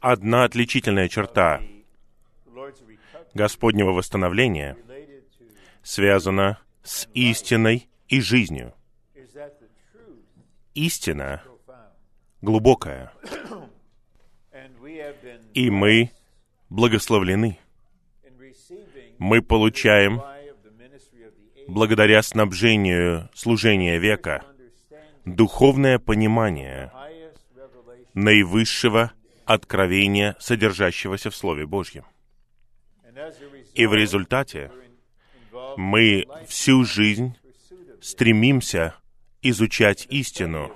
Одна отличительная черта Господнего восстановления связана с истиной и жизнью. Истина глубокая, и мы благословлены. Мы получаем, благодаря снабжению служения века, духовное понимание наивысшего откровения, содержащегося в Слове Божьем. И в результате мы всю жизнь стремимся изучать истину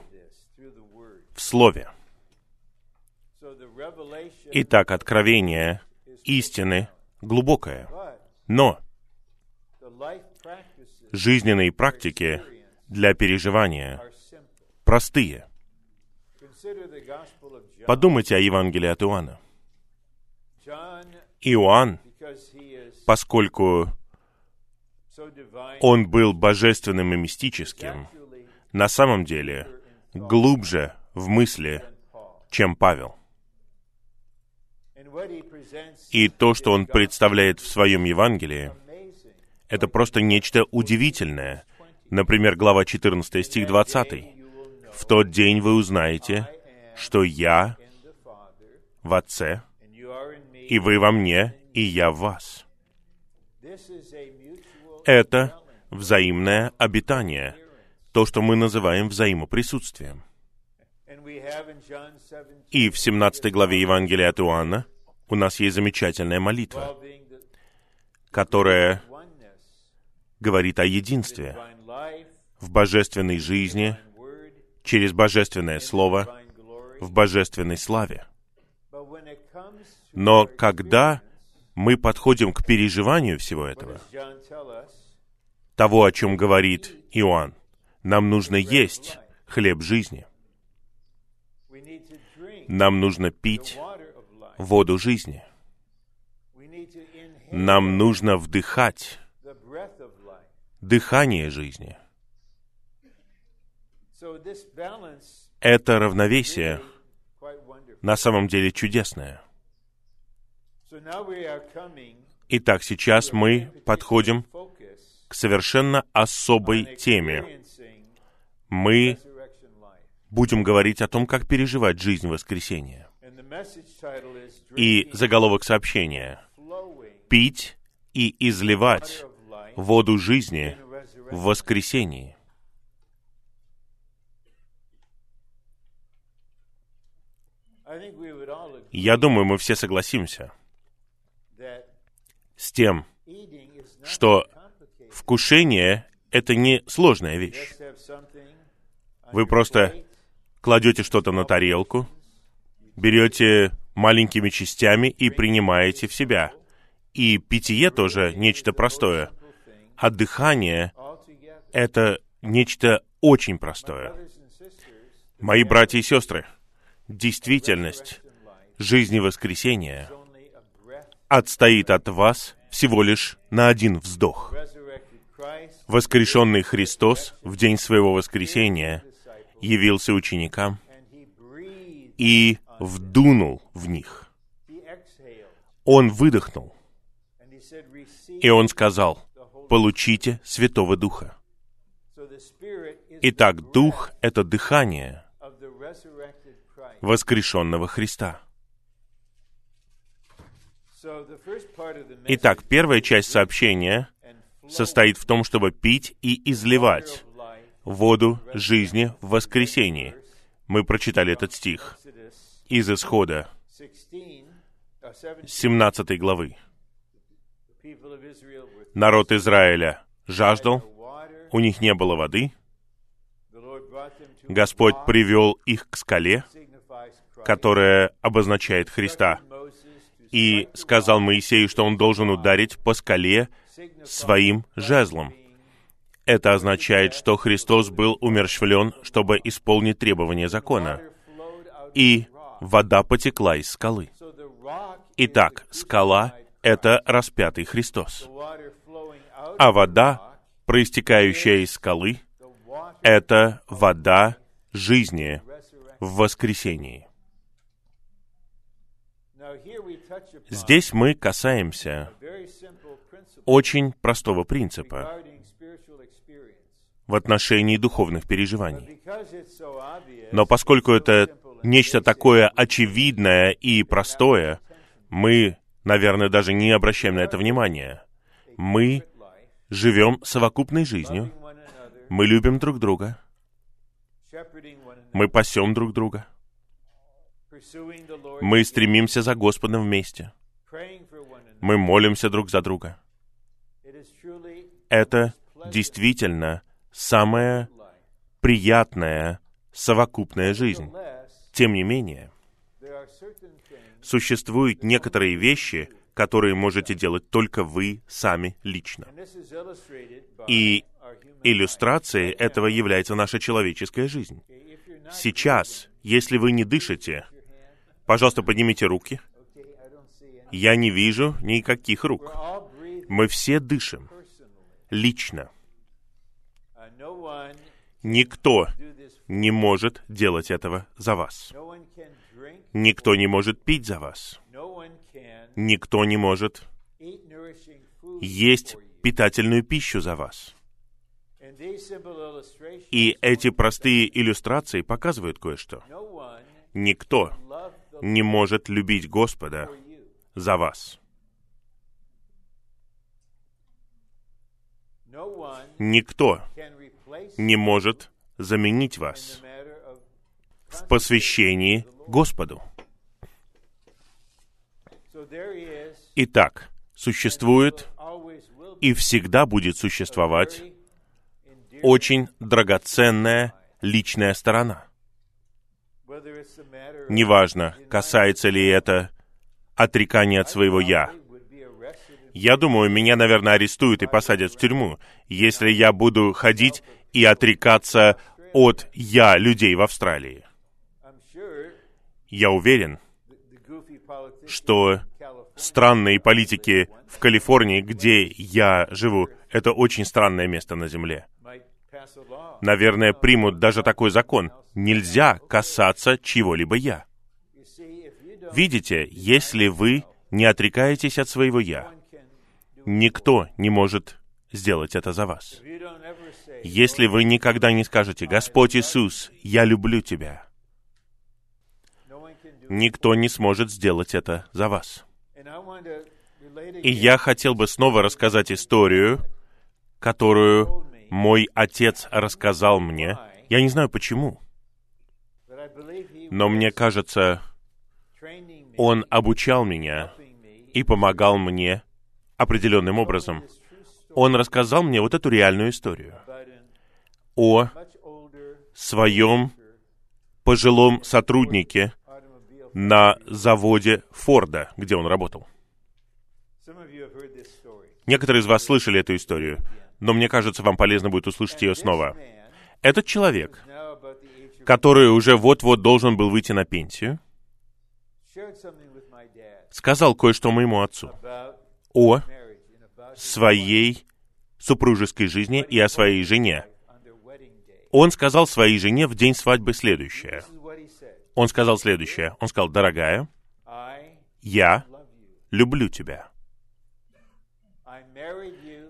в Слове. Итак, откровение истины глубокое. Но жизненные практики для переживания простые. Подумайте о Евангелии от Иоанна. Иоанн, поскольку он был божественным и мистическим, на самом деле глубже в мысли, чем Павел. И то, что он представляет в своем Евангелии, это просто нечто удивительное. Например, глава 14, стих 20. «В тот день вы узнаете, что я в Отце, и вы во мне, и я в вас». Это взаимное обитание, то, что мы называем взаимоприсутствием. И в 17 главе Евангелия от Иоанна у нас есть замечательная молитва, которая говорит о единстве в божественной жизни, через божественное слово, в божественной славе. Но когда мы подходим к переживанию всего этого, того, о чем говорит Иоанн, нам нужно есть хлеб жизни. Нам нужно пить воду жизни. Нам нужно вдыхать дыхание жизни. Это равновесие на самом деле чудесное. Итак, сейчас мы подходим к совершенно особой теме. Мы будем говорить о том, как переживать жизнь воскресения. И заголовок сообщения «Пить и изливать воду жизни в воскресении». Я думаю, мы все согласимся с тем, что вкушение — это не сложная вещь. Вы просто кладете что-то на тарелку, берете маленькими частями и принимаете в себя. И питье тоже нечто простое. А дыхание — это нечто очень простое. Мои братья и сестры, действительность жизни воскресения отстоит от вас всего лишь на один вздох. Воскрешенный Христос в день своего воскресения явился ученикам и вдунул в них. Он выдохнул. И он сказал, получите Святого Духа. Итак, Дух — это дыхание воскрешенного Христа. Итак, первая часть сообщения состоит в том, чтобы пить и изливать воду жизни в воскресении. Мы прочитали этот стих из Исхода 17 главы. Народ Израиля жаждал, у них не было воды. Господь привел их к скале, которая обозначает Христа, и сказал Моисею, что он должен ударить по скале своим жезлом. Это означает, что Христос был умерщвлен, чтобы исполнить требования закона. И вода потекла из скалы. Итак, скала — это распятый Христос. А вода, проистекающая из скалы, это вода жизни в воскресении. Здесь мы касаемся очень простого принципа в отношении духовных переживаний. Но поскольку это нечто такое очевидное и простое, мы, наверное, даже не обращаем на это внимания. Мы живем совокупной жизнью, мы любим друг друга, мы пасем друг друга, мы стремимся за Господом вместе, мы молимся друг за друга. Это действительно самая приятная совокупная жизнь. Тем не менее, существуют некоторые вещи, которые можете делать только вы сами лично. И иллюстрацией этого является наша человеческая жизнь. Сейчас, если вы не дышите, пожалуйста, поднимите руки. Я не вижу никаких рук. Мы все дышим. Лично. Никто не может делать этого за вас. Никто не может пить за вас никто не может есть питательную пищу за вас. И эти простые иллюстрации показывают кое-что. Никто не может любить Господа за вас. Никто не может заменить вас в посвящении Господу. Итак, существует и всегда будет существовать очень драгоценная личная сторона. Неважно, касается ли это отрекания от своего «я». Я думаю, меня, наверное, арестуют и посадят в тюрьму, если я буду ходить и отрекаться от «я» людей в Австралии. Я уверен, что странные политики в Калифорнии, где я живу, это очень странное место на Земле. Наверное, примут даже такой закон. Нельзя касаться чего-либо «я». Видите, если вы не отрекаетесь от своего «я», никто не может сделать это за вас. Если вы никогда не скажете, «Господь Иисус, я люблю Тебя», никто не сможет сделать это за вас. И я хотел бы снова рассказать историю, которую мой отец рассказал мне. Я не знаю почему, но мне кажется, он обучал меня и помогал мне определенным образом. Он рассказал мне вот эту реальную историю о своем пожилом сотруднике, на заводе Форда, где он работал. Некоторые из вас слышали эту историю, но мне кажется, вам полезно будет услышать ее снова. Этот человек, который уже вот-вот должен был выйти на пенсию, сказал кое-что моему отцу о своей супружеской жизни и о своей жене. Он сказал своей жене в день свадьбы следующее — он сказал следующее. Он сказал, дорогая, я люблю тебя.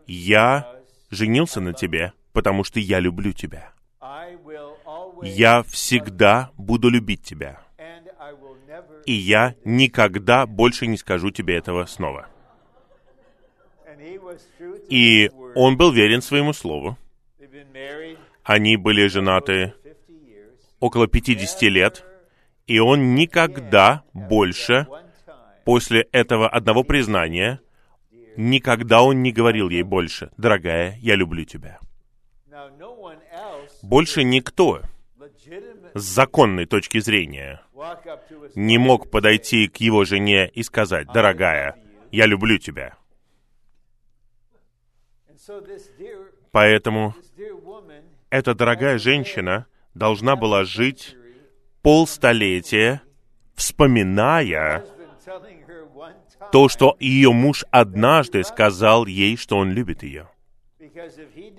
Я женился на тебе, потому что я люблю тебя. Я всегда буду любить тебя. И я никогда больше не скажу тебе этого снова. И он был верен своему слову. Они были женаты около 50 лет. И он никогда больше, после этого одного признания, никогда он не говорил ей больше, «Дорогая, я люблю тебя». Больше никто с законной точки зрения не мог подойти к его жене и сказать, «Дорогая, я люблю тебя». Поэтому эта дорогая женщина должна была жить полстолетия, вспоминая то, что ее муж однажды сказал ей, что он любит ее.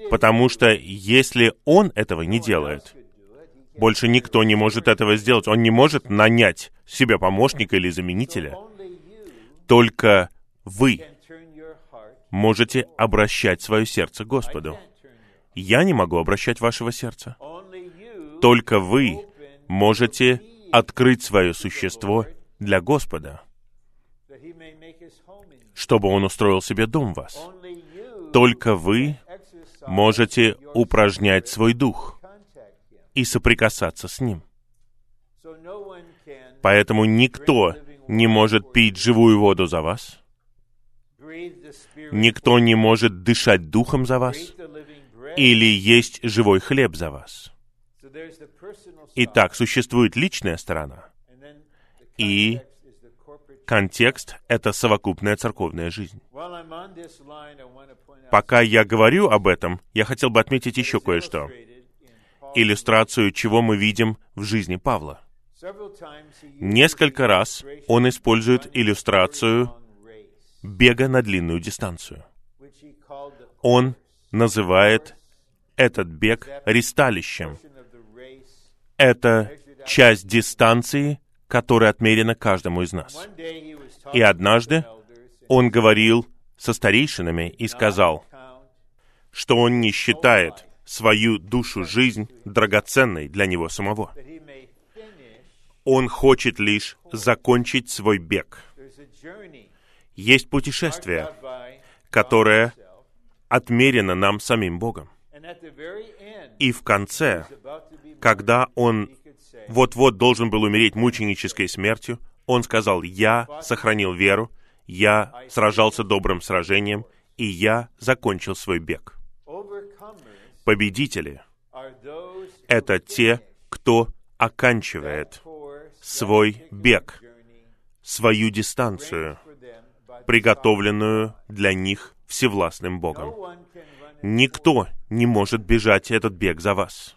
Потому что если он этого не делает, больше никто не может этого сделать. Он не может нанять себе помощника или заменителя. Только вы можете обращать свое сердце к Господу. Я не могу обращать вашего сердца. Только вы можете открыть свое существо для Господа, чтобы Он устроил себе дом в вас. Только вы можете упражнять свой дух и соприкасаться с Ним. Поэтому никто не может пить живую воду за вас, никто не может дышать духом за вас или есть живой хлеб за вас. Итак, существует личная сторона, и контекст — это совокупная церковная жизнь. Пока я говорю об этом, я хотел бы отметить еще кое-что. Иллюстрацию, чего мы видим в жизни Павла. Несколько раз он использует иллюстрацию бега на длинную дистанцию. Он называет этот бег ристалищем. Это часть дистанции, которая отмерена каждому из нас. И однажды он говорил со старейшинами и сказал, что он не считает свою душу жизнь драгоценной для него самого. Он хочет лишь закончить свой бег. Есть путешествие, которое отмерено нам самим Богом. И в конце, когда он вот-вот должен был умереть мученической смертью, он сказал, «Я сохранил веру, я сражался добрым сражением, и я закончил свой бег». Победители — это те, кто оканчивает свой бег, свою дистанцию, приготовленную для них всевластным Богом. Никто не может бежать этот бег за вас.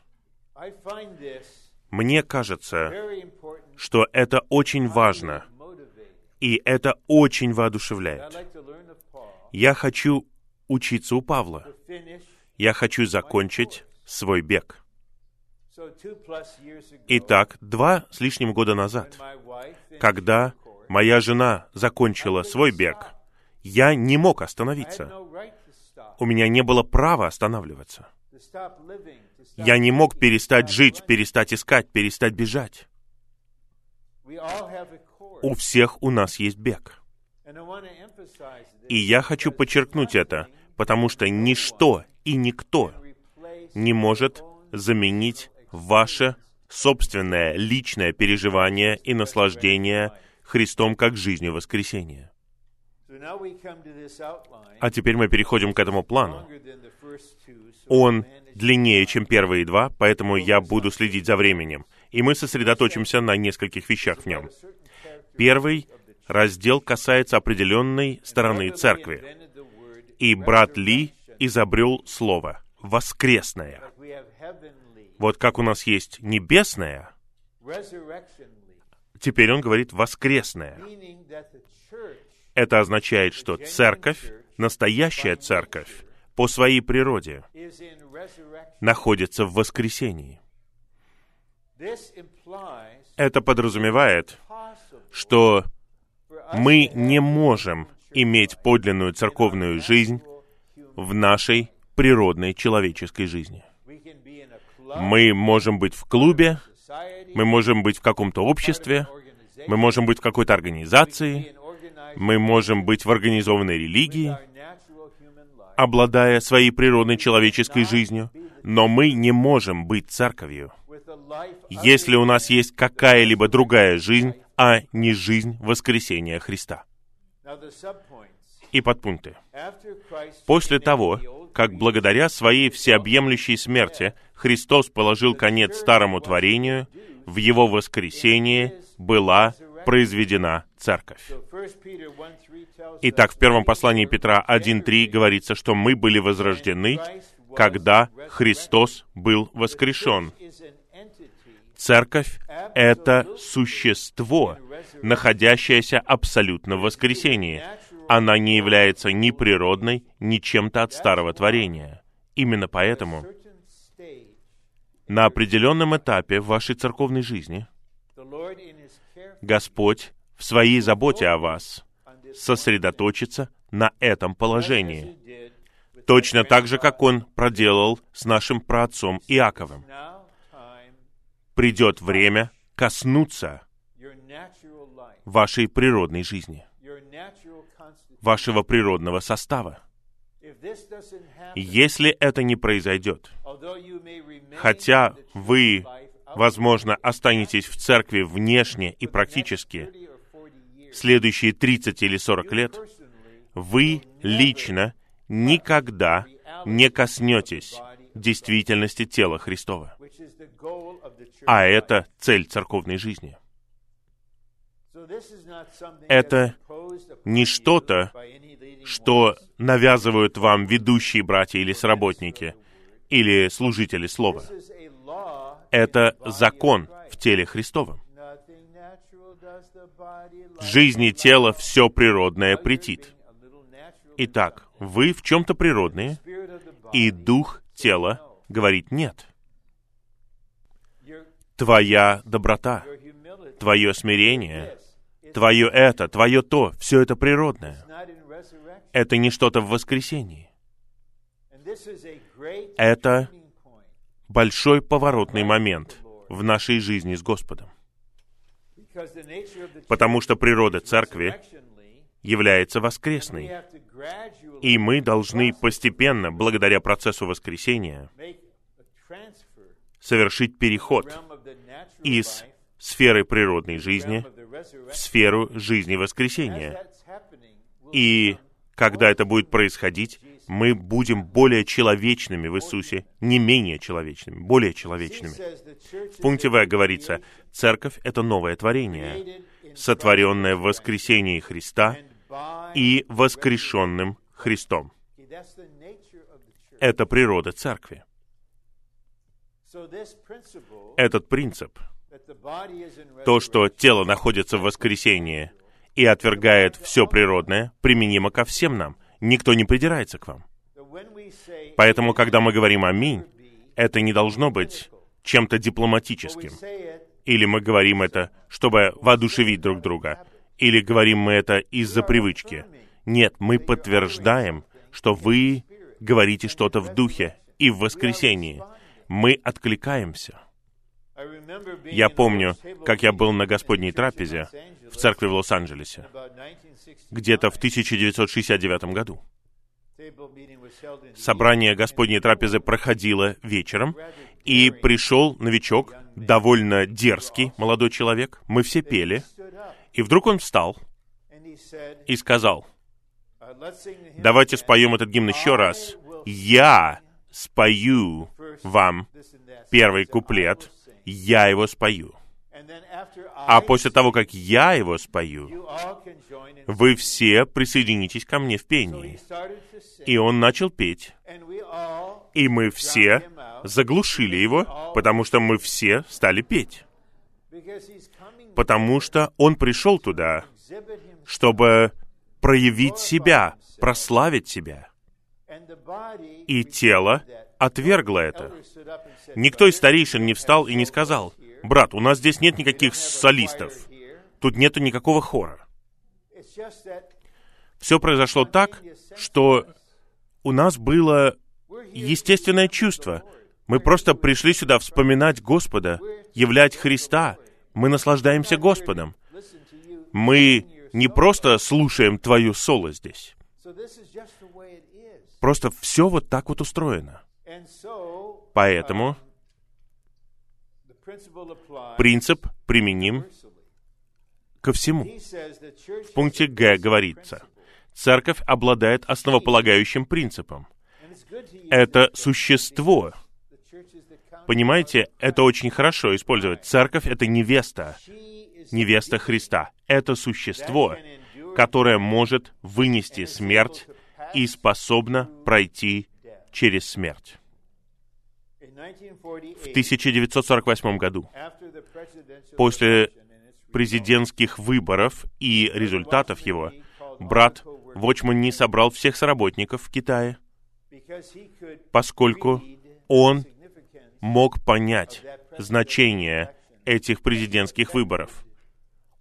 Мне кажется, что это очень важно, и это очень воодушевляет. Я хочу учиться у Павла. Я хочу закончить свой бег. Итак, два с лишним года назад, когда моя жена закончила свой бег, я не мог остановиться. У меня не было права останавливаться. Я не мог перестать жить, перестать искать, перестать бежать. У всех у нас есть бег. И я хочу подчеркнуть это, потому что ничто и никто не может заменить ваше собственное личное переживание и наслаждение Христом как жизнью воскресения. А теперь мы переходим к этому плану. Он длиннее, чем первые два, поэтому я буду следить за временем. И мы сосредоточимся на нескольких вещах в нем. Первый раздел касается определенной стороны церкви. И брат Ли изобрел слово «воскресное». Вот как у нас есть небесное, теперь он говорит воскресное. Это означает, что церковь, настоящая церковь, по своей природе находится в воскресении. Это подразумевает, что мы не можем иметь подлинную церковную жизнь в нашей природной человеческой жизни. Мы можем быть в клубе, мы можем быть в каком-то обществе, мы можем быть в какой-то организации, мы можем быть в организованной религии, обладая своей природной человеческой жизнью, но мы не можем быть церковью, если у нас есть какая-либо другая жизнь, а не жизнь воскресения Христа. И подпункты. После того, как благодаря своей всеобъемлющей смерти Христос положил конец старому творению, в Его воскресении была произведена церковь. Итак, в первом послании Петра 1.3 говорится, что мы были возрождены, когда Христос был воскрешен. Церковь — это существо, находящееся абсолютно в воскресении. Она не является ни природной, ни чем-то от старого творения. Именно поэтому на определенном этапе в вашей церковной жизни Господь в своей заботе о вас сосредоточиться на этом положении. Точно так же, как Он проделал с нашим праотцом Иаковым. Придет время коснуться вашей природной жизни, вашего природного состава. Если это не произойдет, хотя вы, возможно, останетесь в церкви внешне и практически следующие 30 или 40 лет, вы лично никогда не коснетесь действительности тела Христова. А это цель церковной жизни. Это не что-то, что навязывают вам ведущие братья или сработники, или служители слова. Это закон в теле Христовом. В жизни тела все природное претит. Итак, вы в чем-то природные, и дух тела говорит «нет». Твоя доброта, твое смирение, твое это, твое то, все это природное. Это не что-то в воскресении. Это большой поворотный момент в нашей жизни с Господом. Потому что природа церкви является воскресной. И мы должны постепенно, благодаря процессу воскресения, совершить переход из сферы природной жизни в сферу жизни воскресения. И когда это будет происходить, мы будем более человечными в Иисусе, не менее человечными, более человечными. В пункте В говорится, церковь — это новое творение, сотворенное в воскресении Христа и воскрешенным Христом. Это природа церкви. Этот принцип, то, что тело находится в воскресении и отвергает все природное, применимо ко всем нам. Никто не придирается к вам. Поэтому, когда мы говорим «Аминь», это не должно быть чем-то дипломатическим. Или мы говорим это, чтобы воодушевить друг друга. Или говорим мы это из-за привычки. Нет, мы подтверждаем, что вы говорите что-то в духе и в воскресении. Мы откликаемся. Я помню, как я был на Господней трапезе в церкви в Лос-Анджелесе, где-то в 1969 году. Собрание Господней трапезы проходило вечером, и пришел новичок, довольно дерзкий молодой человек. Мы все пели, и вдруг он встал и сказал, давайте споем этот гимн еще раз. Я спою вам первый куплет, я его спою. А после того, как я его спою, вы все присоединитесь ко мне в пении. И он начал петь. И мы все заглушили его, потому что мы все стали петь. Потому что он пришел туда, чтобы проявить себя, прославить себя. И тело отвергло это. Никто из старейшин не встал и не сказал, «Брат, у нас здесь нет никаких солистов, тут нету никакого хора». Все произошло так, что у нас было естественное чувство. Мы просто пришли сюда вспоминать Господа, являть Христа. Мы наслаждаемся Господом. Мы не просто слушаем твою соло здесь. Просто все вот так вот устроено. Поэтому принцип применим ко всему. В пункте Г говорится, церковь обладает основополагающим принципом. Это существо. Понимаете, это очень хорошо использовать. Церковь — это невеста, невеста Христа. Это существо, которое может вынести смерть и способно пройти через смерть. В 1948 году, после президентских выборов и результатов его, брат Вочман не собрал всех сработников в Китае, поскольку он мог понять значение этих президентских выборов.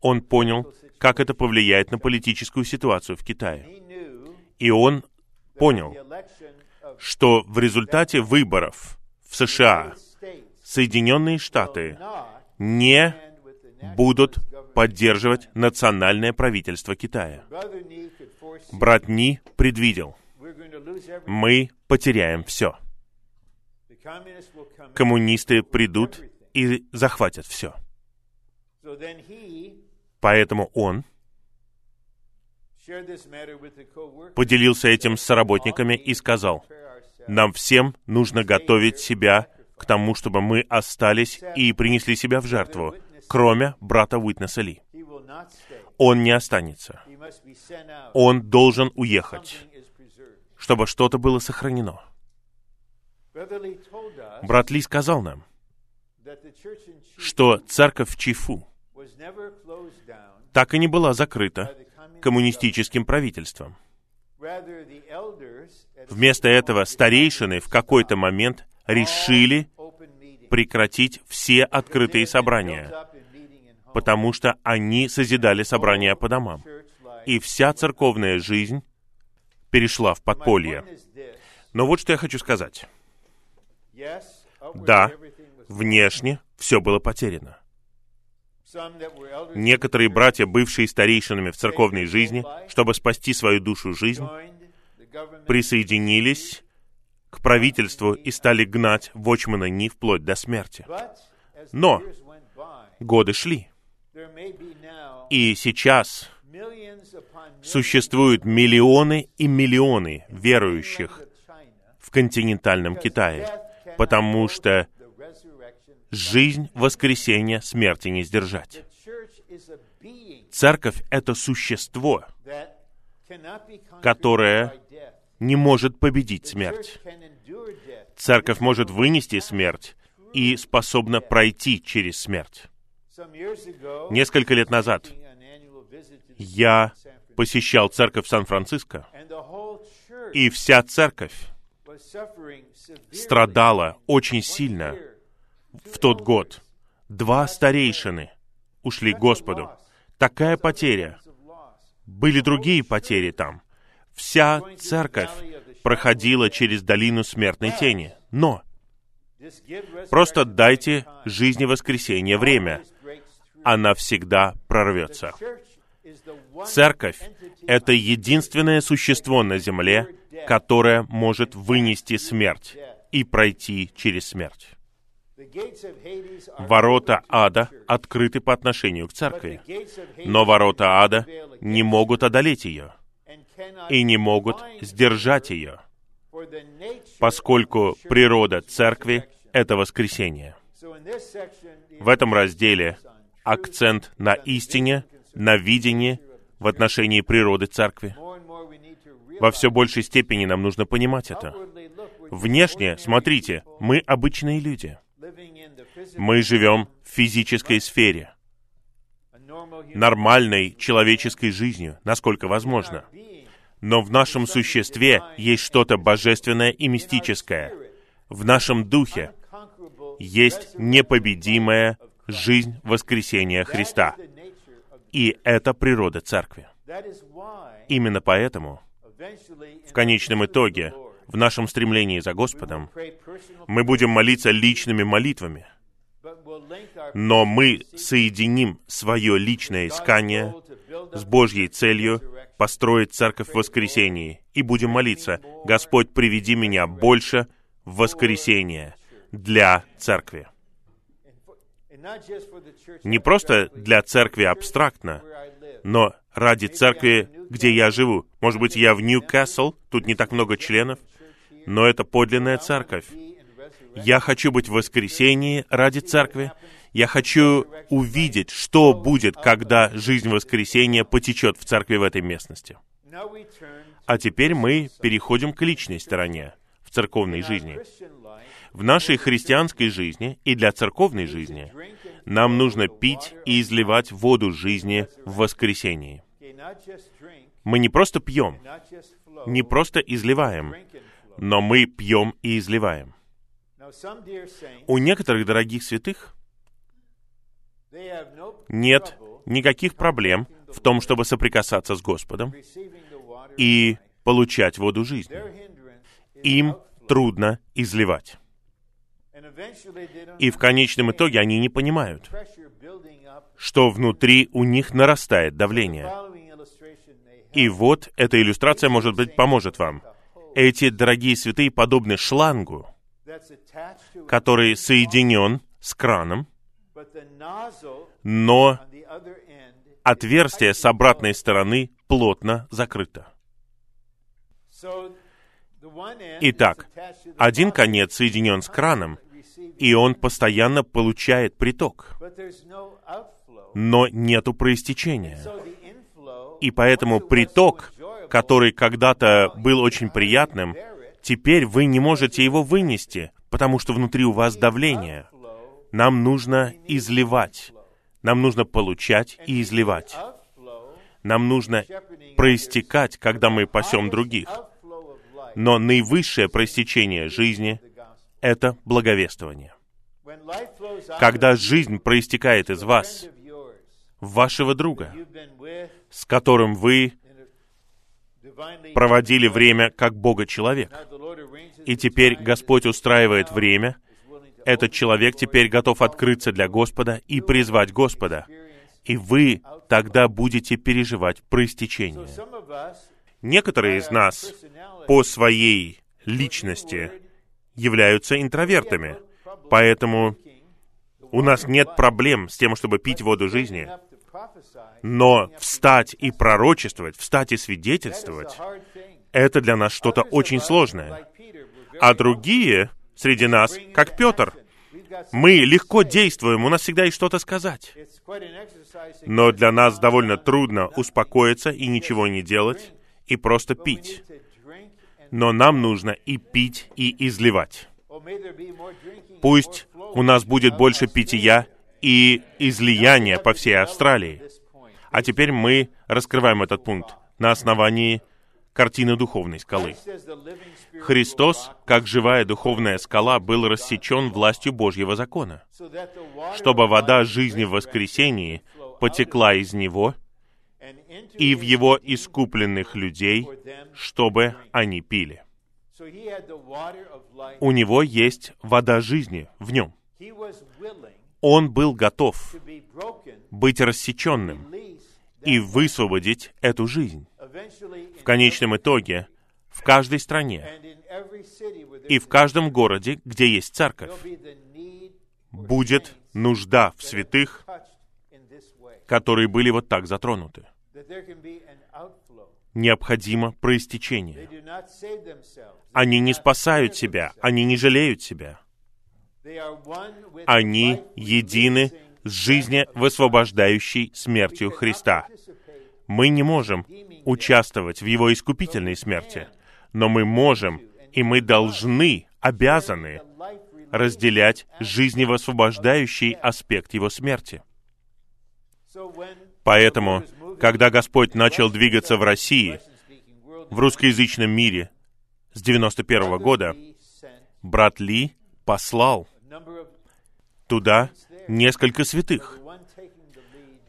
он понял, как это повлияет на политическую ситуацию в Китае. И он понял, что в результате выборов в США Соединенные Штаты не будут поддерживать национальное правительство Китая. Брат Ни предвидел, мы потеряем все. Коммунисты придут и захватят все. Поэтому он поделился этим с работниками и сказал, нам всем нужно готовить себя к тому, чтобы мы остались и принесли себя в жертву, кроме брата Уитнеса Ли. Он не останется. Он должен уехать, чтобы что-то было сохранено. Брат Ли сказал нам, что церковь Чифу так и не была закрыта коммунистическим правительством. Вместо этого старейшины в какой-то момент решили прекратить все открытые собрания, потому что они созидали собрания по домам. И вся церковная жизнь перешла в подполье. Но вот что я хочу сказать. Да, внешне все было потеряно. Некоторые братья, бывшие старейшинами в церковной жизни, чтобы спасти свою душу жизнь, присоединились к правительству и стали гнать Вочмана Ни вплоть до смерти. Но годы шли. И сейчас существуют миллионы и миллионы верующих в континентальном Китае, потому что жизнь воскресения смерти не сдержать. Церковь — это существо, которое не может победить смерть. Церковь может вынести смерть и способна пройти через смерть. Несколько лет назад я посещал церковь Сан-Франциско, и вся церковь страдала очень сильно в тот год. Два старейшины ушли к Господу. Такая потеря. Были другие потери там. Вся церковь проходила через долину смертной тени. Но просто дайте жизни воскресения время. Она всегда прорвется. Церковь — это единственное существо на земле, которое может вынести смерть и пройти через смерть. Ворота ада открыты по отношению к церкви, но ворота ада не могут одолеть ее и не могут сдержать ее, поскольку природа церкви — это воскресение. В этом разделе акцент на истине, на видении в отношении природы церкви. Во все большей степени нам нужно понимать это. Внешне, смотрите, мы обычные люди — мы живем в физической сфере, нормальной человеческой жизнью, насколько возможно. Но в нашем существе есть что-то божественное и мистическое. В нашем духе есть непобедимая жизнь воскресения Христа. И это природа Церкви. Именно поэтому, в конечном итоге, в нашем стремлении за Господом, мы будем молиться личными молитвами, но мы соединим свое личное искание с Божьей целью построить церковь в воскресении и будем молиться, Господь, приведи меня больше в воскресенье для церкви. Не просто для церкви абстрактно, но ради церкви, где я живу. Может быть, я в Ньюкасл, тут не так много членов, но это подлинная церковь. Я хочу быть в воскресении ради церкви. Я хочу увидеть, что будет, когда жизнь воскресения потечет в церкви в этой местности. А теперь мы переходим к личной стороне, в церковной жизни. В нашей христианской жизни и для церковной жизни нам нужно пить и изливать воду жизни в воскресении. Мы не просто пьем, не просто изливаем, но мы пьем и изливаем. У некоторых дорогих святых нет никаких проблем в том, чтобы соприкасаться с Господом и получать воду жизни. Им трудно изливать. И в конечном итоге они не понимают, что внутри у них нарастает давление. И вот эта иллюстрация, может быть, поможет вам. Эти дорогие святые подобны шлангу, который соединен с краном, но отверстие с обратной стороны плотно закрыто. Итак, один конец соединен с краном, и он постоянно получает приток, но нету проистечения. И поэтому приток, который когда-то был очень приятным, теперь вы не можете его вынести, потому что внутри у вас давление. Нам нужно изливать. Нам нужно получать и изливать. Нам нужно проистекать, когда мы пасем других. Но наивысшее проистечение жизни — это благовествование. Когда жизнь проистекает из вас, вашего друга, с которым вы проводили время как Бога-человек. И теперь Господь устраивает время, этот человек теперь готов открыться для Господа и призвать Господа. И вы тогда будете переживать проистечение. Некоторые из нас по своей личности являются интровертами, поэтому у нас нет проблем с тем, чтобы пить воду жизни. Но встать и пророчествовать, встать и свидетельствовать, это для нас что-то очень сложное. А другие среди нас, как Петр, мы легко действуем, у нас всегда есть что-то сказать. Но для нас довольно трудно успокоиться и ничего не делать, и просто пить. Но нам нужно и пить, и изливать. Пусть у нас будет больше питья и излияния по всей Австралии. А теперь мы раскрываем этот пункт на основании картины духовной скалы. Христос, как живая духовная скала, был рассечен властью Божьего закона, чтобы вода жизни в воскресении потекла из Него и в Его искупленных людей, чтобы они пили. У Него есть вода жизни в Нем. Он был готов быть рассеченным и высвободить эту жизнь. В конечном итоге, в каждой стране и в каждом городе, где есть церковь, будет нужда в святых, которые были вот так затронуты. Необходимо проистечение. Они не спасают себя, они не жалеют себя. Они едины с жизни высвобождающей смертью Христа. Мы не можем участвовать в Его искупительной смерти, но мы можем и мы должны, обязаны разделять жизневосвобождающий аспект Его смерти. Поэтому, когда Господь начал двигаться в России, в русскоязычном мире с 91 -го года, брат Ли послал туда несколько святых,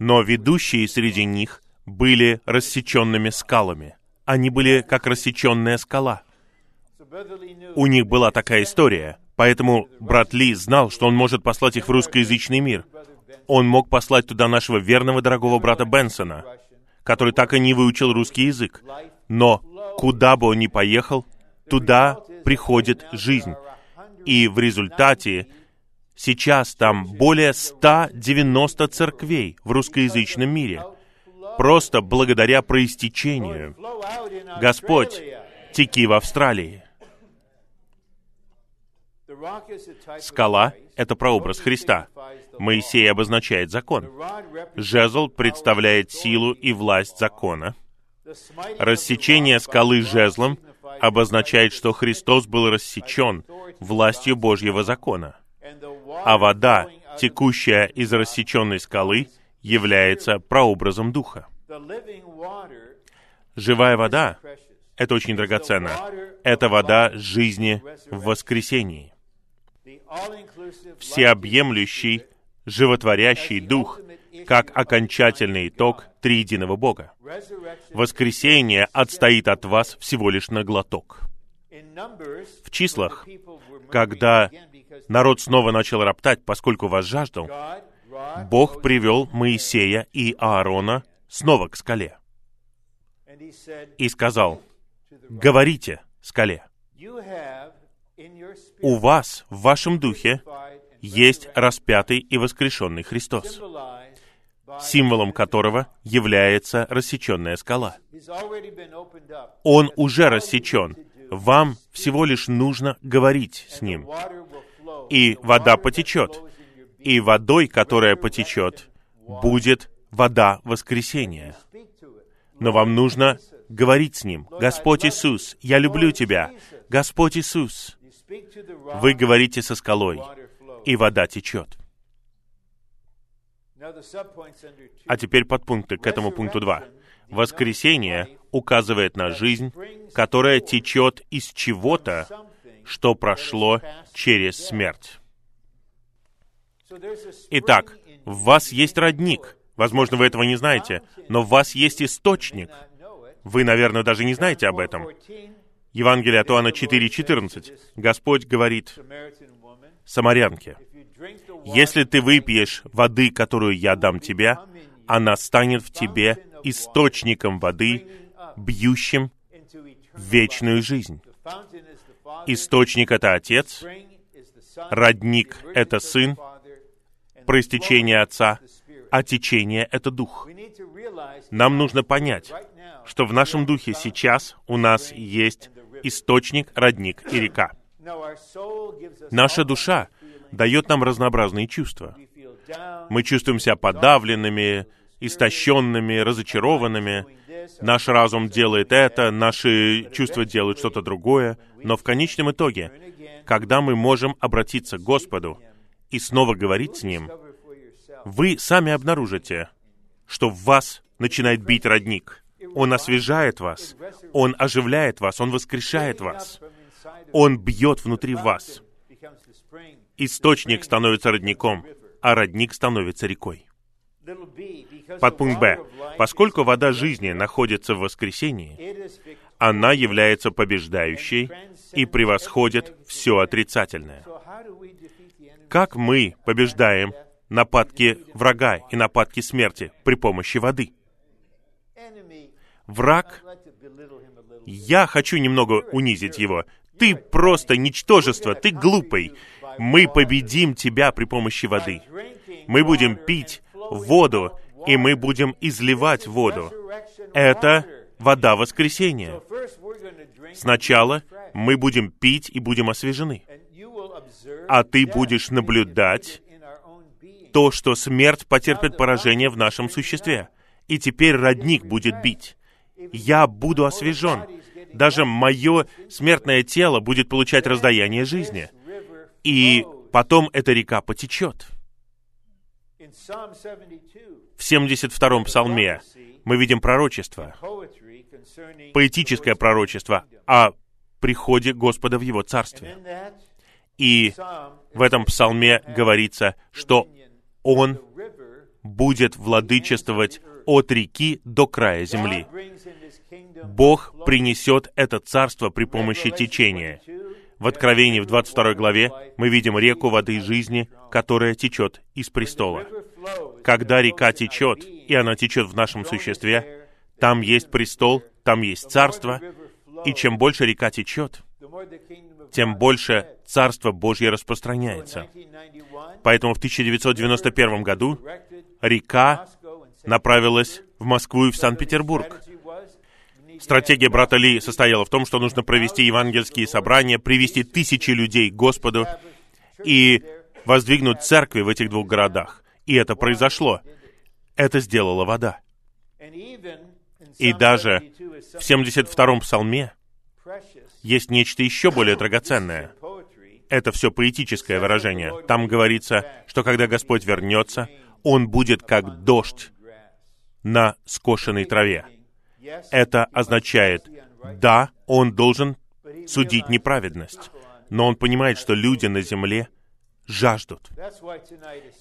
но ведущие среди них были рассеченными скалами. Они были как рассеченная скала. У них была такая история, поэтому брат Ли знал, что он может послать их в русскоязычный мир. Он мог послать туда нашего верного дорогого брата Бенсона, который так и не выучил русский язык. Но куда бы он ни поехал, туда приходит жизнь. И в результате Сейчас там более 190 церквей в русскоязычном мире. Просто благодаря проистечению. Господь, теки в Австралии. Скала — это прообраз Христа. Моисей обозначает закон. Жезл представляет силу и власть закона. Рассечение скалы жезлом обозначает, что Христос был рассечен властью Божьего закона а вода, текущая из рассеченной скалы, является прообразом Духа. Живая вода — это очень драгоценно. Это вода жизни в воскресении. Всеобъемлющий, животворящий Дух как окончательный итог триединого Бога. Воскресение отстоит от вас всего лишь на глоток. В числах, когда народ снова начал роптать, поскольку вас жаждал, Бог привел Моисея и Аарона снова к скале и сказал, «Говорите скале, у вас в вашем духе есть распятый и воскрешенный Христос, символом которого является рассеченная скала. Он уже рассечен. Вам всего лишь нужно говорить с ним. И вода потечет. И водой, которая потечет, будет вода воскресения. Но вам нужно говорить с ним. Господь Иисус, я люблю Тебя. Господь Иисус. Вы говорите со скалой, и вода течет. А теперь подпункты к этому пункту 2. Воскресение указывает на жизнь, которая течет из чего-то, что прошло через смерть. Итак, в вас есть родник. Возможно, вы этого не знаете, но в вас есть источник. Вы, наверное, даже не знаете об этом. Евангелие от Иоанна 4.14. Господь говорит самарянке, «Если ты выпьешь воды, которую я дам тебе, она станет в тебе источником воды, бьющим вечную жизнь». Источник — это Отец, родник — это Сын, проистечение Отца, а течение — это Дух. Нам нужно понять, что в нашем Духе сейчас у нас есть источник, родник и река. Наша душа дает нам разнообразные чувства. Мы чувствуем себя подавленными, истощенными, разочарованными. Наш разум делает это, наши чувства делают что-то другое. Но в конечном итоге, когда мы можем обратиться к Господу и снова говорить с Ним, вы сами обнаружите, что в вас начинает бить родник. Он освежает вас, Он оживляет вас, Он воскрешает вас, Он бьет внутри вас. Источник становится родником, а родник становится рекой. Подпункт Б. Поскольку вода жизни находится в воскресении, она является побеждающей и превосходит все отрицательное. Как мы побеждаем нападки врага и нападки смерти при помощи воды? Враг, я хочу немного унизить его. Ты просто ничтожество, ты глупый. Мы победим тебя при помощи воды. Мы будем пить воду, и мы будем изливать воду. Это вода воскресения. Сначала мы будем пить и будем освежены. А ты будешь наблюдать то, что смерть потерпит поражение в нашем существе. И теперь родник будет бить я буду освежен. Даже мое смертное тело будет получать раздаяние жизни. И потом эта река потечет. В 72-м псалме мы видим пророчество, поэтическое пророчество о приходе Господа в Его Царстве. И в этом псалме говорится, что Он будет владычествовать от реки до края земли. Бог принесет это царство при помощи течения. В Откровении в 22 главе мы видим реку воды жизни, которая течет из престола. Когда река течет, и она течет в нашем существе, там есть престол, там есть царство, и чем больше река течет, тем больше Царство Божье распространяется. Поэтому в 1991 году река направилась в Москву и в Санкт-Петербург. Стратегия брата Ли состояла в том, что нужно провести евангельские собрания, привести тысячи людей к Господу и воздвигнуть церкви в этих двух городах. И это произошло. Это сделала вода. И даже в 72-м псалме есть нечто еще более драгоценное. Это все поэтическое выражение. Там говорится, что когда Господь вернется, Он будет как дождь на скошенной траве. Это означает, да, он должен судить неправедность, но он понимает, что люди на земле жаждут.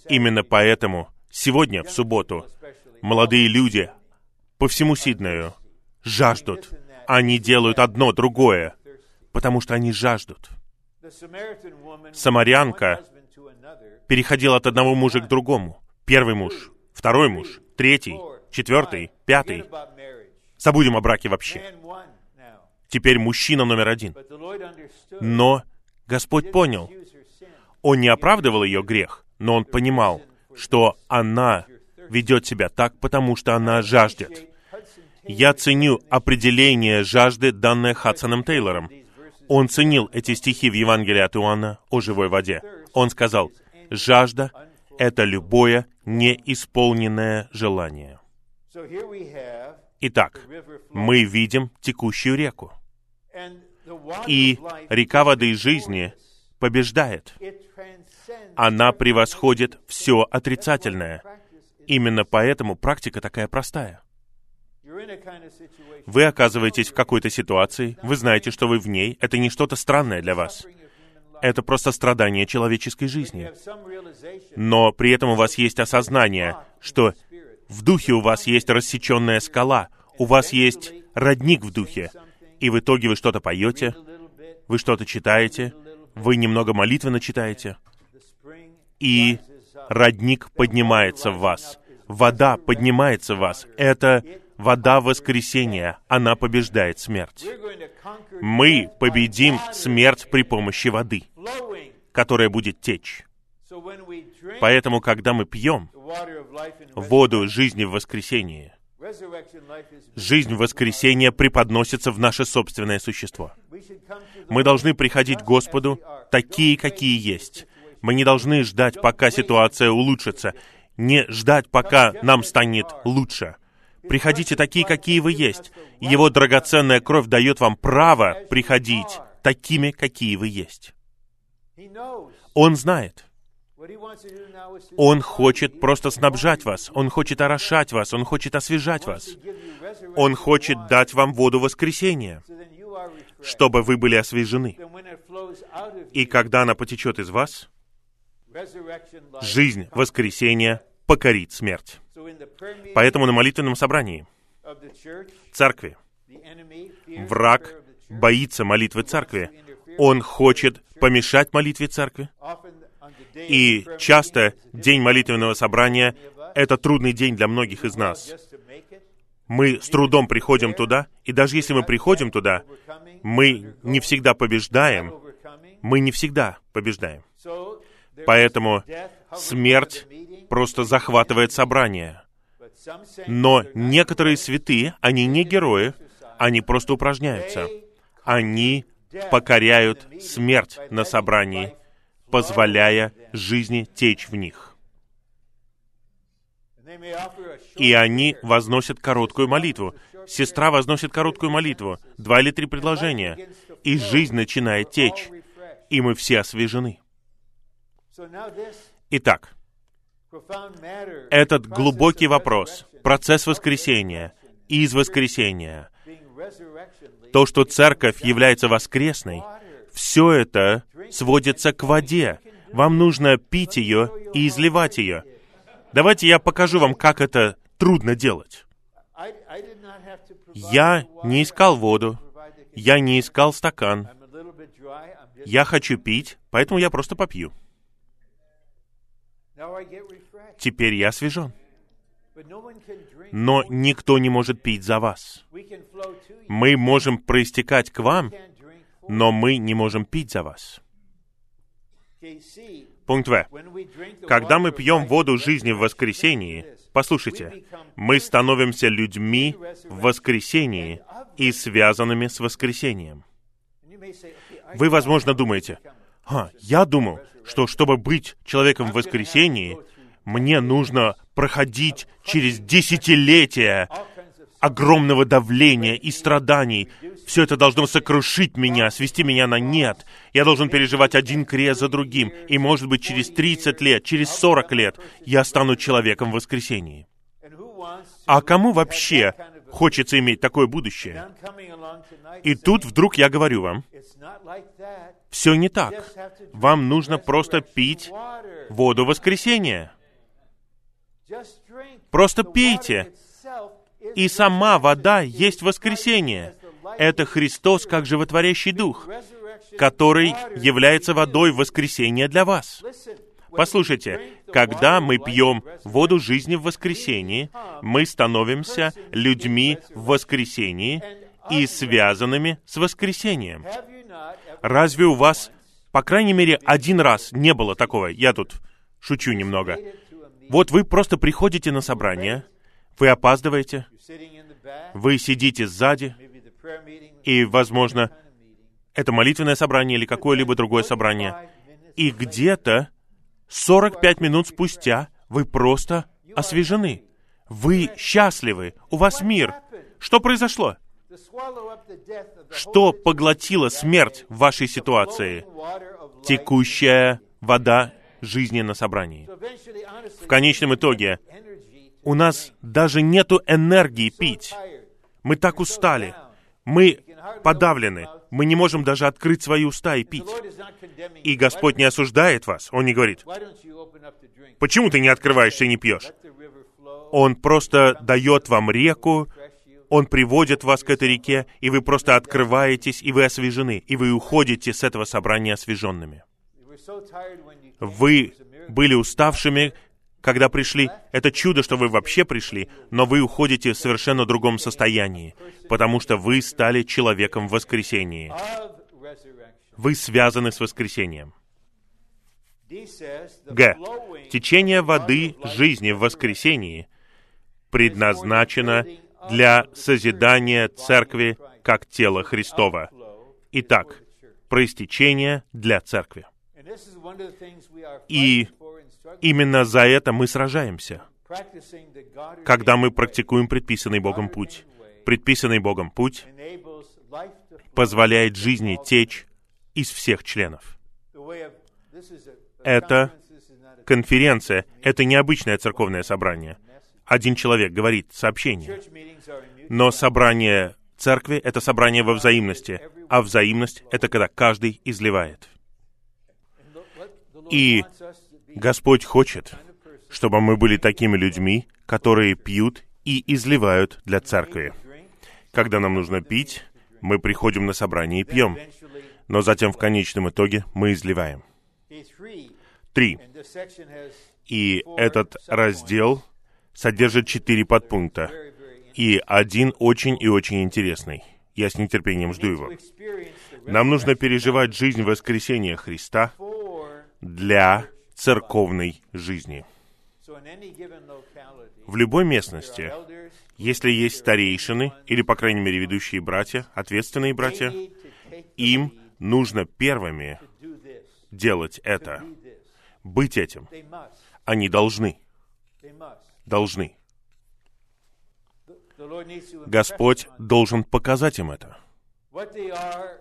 Именно поэтому сегодня, в субботу, молодые люди по всему Сиднею жаждут. Они делают одно, другое, потому что они жаждут. Самарянка переходила от одного мужа к другому. Первый муж, второй муж, третий, четвертый, пятый. Забудем о браке вообще. Теперь мужчина номер один. Но Господь понял, Он не оправдывал ее грех, но Он понимал, что она ведет себя так, потому что она жаждет. Я ценю определение жажды, данное Хадсоном Тейлором. Он ценил эти стихи в Евангелии от Иоанна о живой воде. Он сказал, жажда — это любое неисполненное желание. Итак, мы видим текущую реку. И река воды жизни побеждает. Она превосходит все отрицательное. Именно поэтому практика такая простая. Вы оказываетесь в какой-то ситуации, вы знаете, что вы в ней, это не что-то странное для вас. Это просто страдание человеческой жизни. Но при этом у вас есть осознание, что в духе у вас есть рассеченная скала, у вас есть родник в духе, и в итоге вы что-то поете, вы что-то читаете, вы немного молитвенно читаете, и родник поднимается в вас. Вода поднимается в вас. Это вода воскресения. Она побеждает смерть. Мы победим смерть при помощи воды, которая будет течь. Поэтому, когда мы пьем воду жизни в воскресении, Жизнь воскресения преподносится в наше собственное существо. Мы должны приходить к Господу такие, какие есть. Мы не должны ждать, пока ситуация улучшится, не ждать, пока нам станет лучше. Приходите такие, какие вы есть. Его драгоценная кровь дает вам право приходить такими, какие вы есть. Он знает. Он хочет просто снабжать вас, Он хочет орошать вас, Он хочет освежать вас. Он хочет дать вам воду воскресения, чтобы вы были освежены. И когда она потечет из вас, жизнь воскресения покорит смерть. Поэтому на молитвенном собрании церкви враг боится молитвы церкви. Он хочет помешать молитве церкви. И часто день молитвенного собрания — это трудный день для многих из нас. Мы с трудом приходим туда, и даже если мы приходим туда, мы не всегда побеждаем. Мы не всегда побеждаем. Поэтому смерть просто захватывает собрание. Но некоторые святые, они не герои, они просто упражняются. Они покоряют смерть на собрании позволяя жизни течь в них. И они возносят короткую молитву. Сестра возносит короткую молитву, два или три предложения, и жизнь начинает течь, и мы все освежены. Итак, этот глубокий вопрос, процесс воскресения, из воскресения, то, что церковь является воскресной, все это сводится к воде. Вам нужно пить ее и изливать ее. Давайте я покажу вам, как это трудно делать. Я не искал воду, я не искал стакан. Я хочу пить, поэтому я просто попью. Теперь я освежен. Но никто не может пить за вас. Мы можем проистекать к вам, но мы не можем пить за вас. Пункт В. Когда мы пьем воду жизни в воскресении, послушайте, мы становимся людьми в воскресении и связанными с воскресением. Вы, возможно, думаете, а, я думал, что чтобы быть человеком в воскресении, мне нужно проходить через десятилетия огромного давления и страданий. Все это должно сокрушить меня, свести меня на нет. Я должен переживать один крест за другим. И, может быть, через 30 лет, через 40 лет я стану человеком в воскресении. А кому вообще хочется иметь такое будущее? И тут вдруг я говорю вам, все не так. Вам нужно просто пить воду воскресения. Просто пейте. И сама вода есть воскресение. Это Христос как животворящий дух, который является водой воскресения для вас. Послушайте, когда мы пьем воду жизни в воскресении, мы становимся людьми в воскресении и связанными с воскресением. Разве у вас, по крайней мере, один раз не было такого? Я тут шучу немного. Вот вы просто приходите на собрание, вы опаздываете, вы сидите сзади, и, возможно, это молитвенное собрание или какое-либо другое собрание, и где-то 45 минут спустя вы просто освежены. Вы счастливы, у вас мир. Что произошло? Что поглотило смерть в вашей ситуации? Текущая вода жизни на собрании. В конечном итоге, у нас даже нету энергии пить. Мы так устали. Мы подавлены. Мы не можем даже открыть свои уста и пить. И Господь не осуждает вас. Он не говорит, почему ты не открываешься и не пьешь? Он просто дает вам реку, Он приводит вас к этой реке, и вы просто открываетесь, и вы освежены, и вы уходите с этого собрания освеженными. Вы были уставшими, когда пришли. Это чудо, что вы вообще пришли, но вы уходите в совершенно другом состоянии, потому что вы стали человеком в воскресении. Вы связаны с воскресением. Г. Течение воды жизни в воскресении предназначено для созидания церкви как тела Христова. Итак, проистечение для церкви. И именно за это мы сражаемся, когда мы практикуем предписанный Богом путь. Предписанный Богом путь позволяет жизни течь из всех членов. Это конференция, это необычное церковное собрание. Один человек говорит сообщение. Но собрание церкви — это собрание во взаимности, а взаимность — это когда каждый изливает. И Господь хочет, чтобы мы были такими людьми, которые пьют и изливают для церкви. Когда нам нужно пить, мы приходим на собрание и пьем, но затем в конечном итоге мы изливаем. Три. И этот раздел содержит четыре подпункта. И один очень и очень интересный. Я с нетерпением жду его. Нам нужно переживать жизнь воскресения Христа для церковной жизни. В любой местности, если есть старейшины, или, по крайней мере, ведущие братья, ответственные братья, им нужно первыми делать это, быть этим. Они должны. Должны. Господь должен показать им это.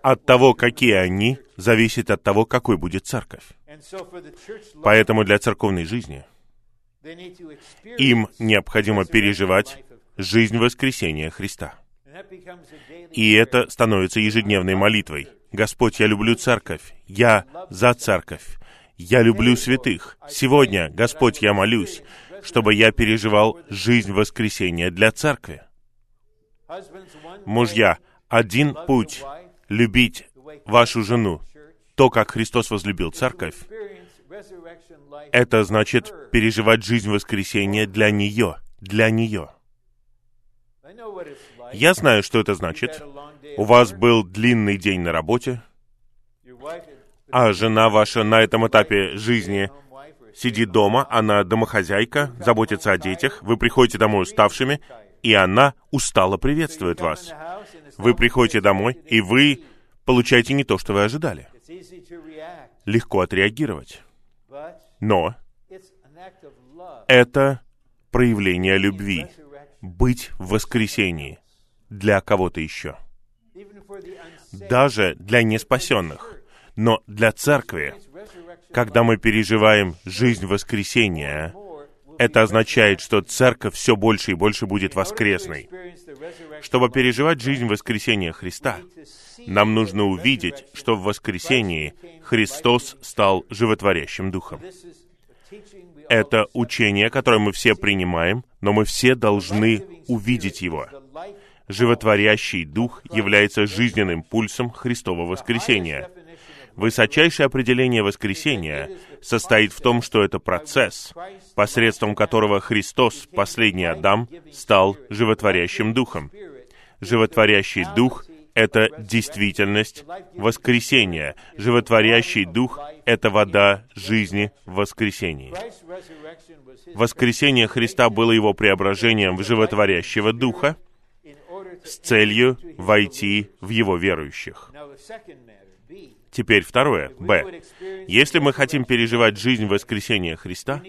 От того, какие они, зависит от того, какой будет церковь. Поэтому для церковной жизни им необходимо переживать жизнь воскресения Христа. И это становится ежедневной молитвой. Господь, я люблю церковь, я за церковь, я люблю святых. Сегодня, Господь, я молюсь, чтобы я переживал жизнь воскресения для церкви. Мужья, один путь — любить вашу жену, то, как Христос возлюбил церковь, это значит переживать жизнь воскресения для нее, для нее. Я знаю, что это значит. У вас был длинный день на работе, а жена ваша на этом этапе жизни сидит дома, она домохозяйка, заботится о детях, вы приходите домой уставшими, и она устало приветствует вас. Вы приходите домой, и вы получаете не то, что вы ожидали. Легко отреагировать. Но это проявление любви. Быть в воскресении для кого-то еще. Даже для неспасенных. Но для церкви, когда мы переживаем жизнь воскресения, это означает, что церковь все больше и больше будет воскресной. Чтобы переживать жизнь воскресения Христа, нам нужно увидеть, что в воскресении Христос стал животворящим духом. Это учение, которое мы все принимаем, но мы все должны увидеть его. Животворящий Дух является жизненным пульсом Христового воскресения. Высочайшее определение воскресения состоит в том, что это процесс, посредством которого Христос, последний Адам, стал животворящим Духом. Животворящий Дух — это действительность воскресения. Животворящий Дух — это вода жизни в воскресении. Воскресение Христа было его преображением в животворящего Духа с целью войти в его верующих. Теперь второе, Б. Если мы хотим переживать жизнь воскресения Христа,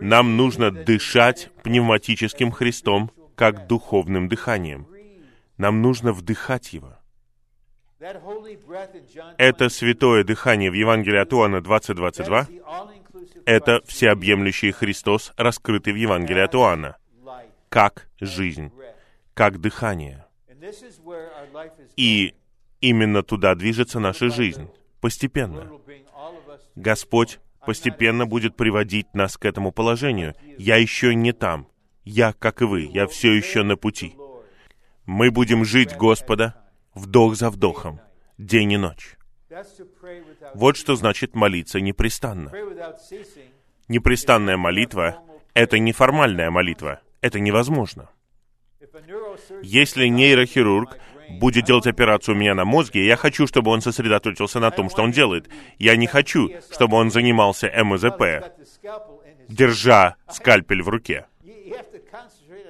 нам нужно дышать пневматическим Христом, как духовным дыханием. Нам нужно вдыхать Его. Это святое дыхание в Евангелии от Иоанна 20.22, это всеобъемлющий Христос, раскрытый в Евангелии от Иоанна, как жизнь, как дыхание. И Именно туда движется наша жизнь, постепенно. Господь постепенно будет приводить нас к этому положению. Я еще не там. Я, как и вы, я все еще на пути. Мы будем жить Господа вдох за вдохом, день и ночь. Вот что значит молиться непрестанно. Непрестанная молитва — это неформальная молитва. Это невозможно. Если нейрохирург будет делать операцию у меня на мозге, я хочу, чтобы он сосредоточился на том, что он делает. Я не хочу, чтобы он занимался МЗП, держа скальпель в руке.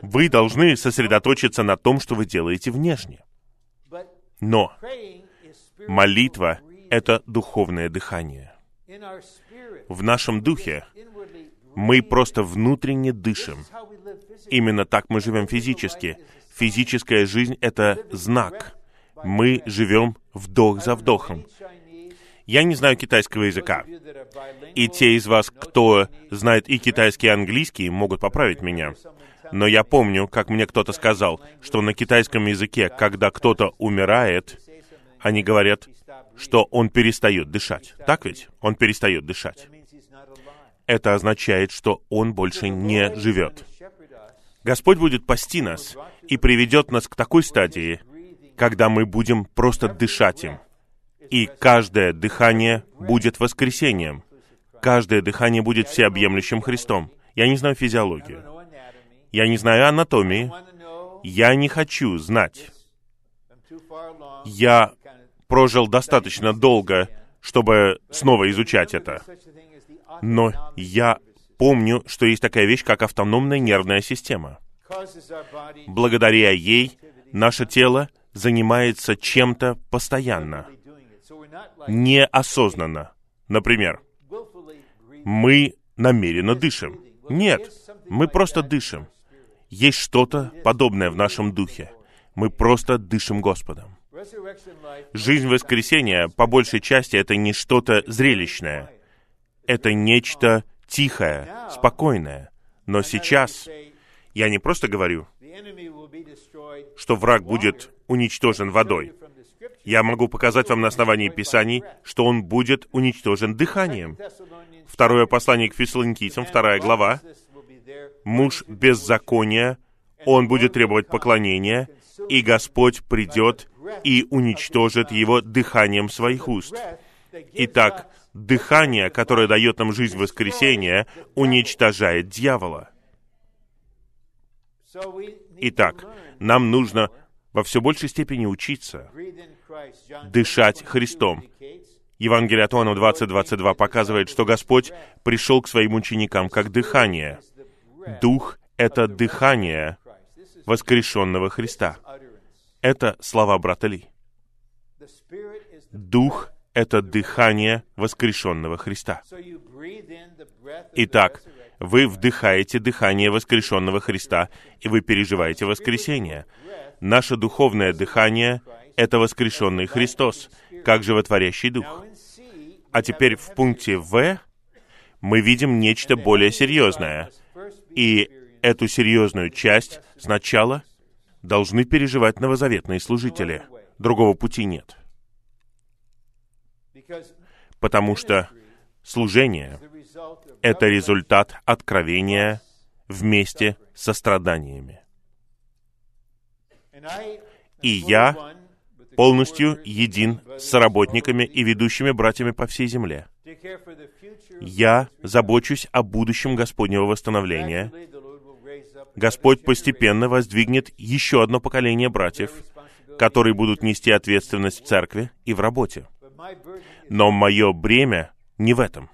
Вы должны сосредоточиться на том, что вы делаете внешне. Но молитва — это духовное дыхание. В нашем духе мы просто внутренне дышим. Именно так мы живем физически. Физическая жизнь — это знак. Мы живем вдох за вдохом. Я не знаю китайского языка. И те из вас, кто знает и китайский, и английский, могут поправить меня. Но я помню, как мне кто-то сказал, что на китайском языке, когда кто-то умирает, они говорят, что он перестает дышать. Так ведь? Он перестает дышать. Это означает, что он больше не живет. Господь будет пасти нас и приведет нас к такой стадии, когда мы будем просто дышать им. И каждое дыхание будет воскресением. Каждое дыхание будет всеобъемлющим Христом. Я не знаю физиологию. Я не знаю анатомии. Я не хочу знать. Я прожил достаточно долго, чтобы снова изучать это. Но я помню, что есть такая вещь, как автономная нервная система. Благодаря ей наше тело занимается чем-то постоянно, неосознанно. Например, мы намеренно дышим. Нет, мы просто дышим. Есть что-то подобное в нашем духе. Мы просто дышим Господом. Жизнь воскресения, по большей части, это не что-то зрелищное. Это нечто тихое, спокойное. Но сейчас я не просто говорю, что враг будет уничтожен водой. Я могу показать вам на основании Писаний, что он будет уничтожен дыханием. Второе послание к фессалоникийцам, вторая глава. Муж беззакония, он будет требовать поклонения, и Господь придет и уничтожит его дыханием своих уст. Итак, дыхание, которое дает нам жизнь воскресения, уничтожает дьявола. Итак, нам нужно во все большей степени учиться дышать Христом. Евангелие от Иоанна 20.22 показывает, что Господь пришел к своим ученикам как дыхание. Дух — это дыхание воскрешенного Христа. Это слова брата Ли. Дух — это дыхание воскрешенного Христа. Итак, вы вдыхаете дыхание воскрешенного Христа, и вы переживаете воскресение. Наше духовное дыхание — это воскрешенный Христос, как животворящий Дух. А теперь в пункте В мы видим нечто более серьезное. И эту серьезную часть сначала должны переживать новозаветные служители. Другого пути нет. Потому что Служение — это результат откровения вместе со страданиями. И я полностью един с работниками и ведущими братьями по всей земле. Я забочусь о будущем Господнего восстановления. Господь постепенно воздвигнет еще одно поколение братьев, которые будут нести ответственность в церкви и в работе. Но мое бремя не в этом.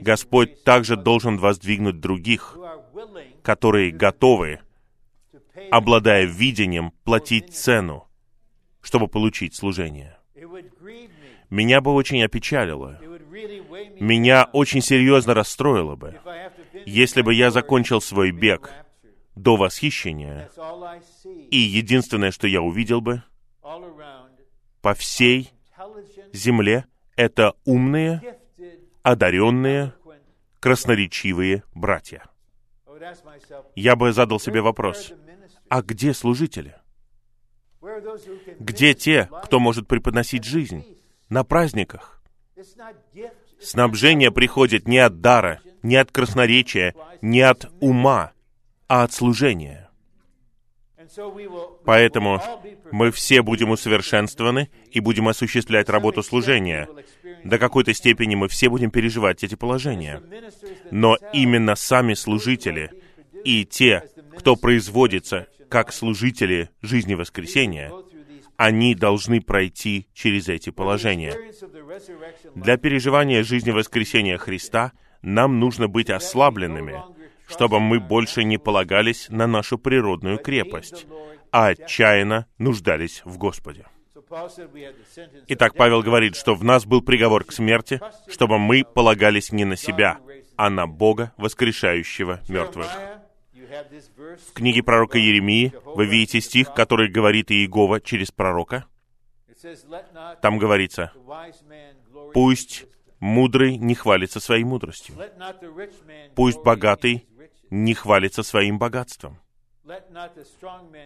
Господь также должен воздвигнуть других, которые готовы обладая видением, платить цену, чтобы получить служение. Меня бы очень опечалило, меня очень серьезно расстроило бы, если бы я закончил свой бег до восхищения, и единственное, что я увидел бы по всей земле, это умные, одаренные, красноречивые братья. Я бы задал себе вопрос, а где служители? Где те, кто может преподносить жизнь на праздниках? Снабжение приходит не от дара, не от красноречия, не от ума, а от служения. Поэтому мы все будем усовершенствованы и будем осуществлять работу служения. До какой-то степени мы все будем переживать эти положения. Но именно сами служители и те, кто производится как служители жизни воскресения, они должны пройти через эти положения. Для переживания жизни воскресения Христа нам нужно быть ослабленными, чтобы мы больше не полагались на нашу природную крепость, а отчаянно нуждались в Господе. Итак, Павел говорит, что в нас был приговор к смерти, чтобы мы полагались не на себя, а на Бога, воскрешающего мертвых. В книге пророка Еремии вы видите стих, который говорит Иегова через пророка. Там говорится, «Пусть мудрый не хвалится своей мудростью. Пусть богатый не хвалится своим богатством.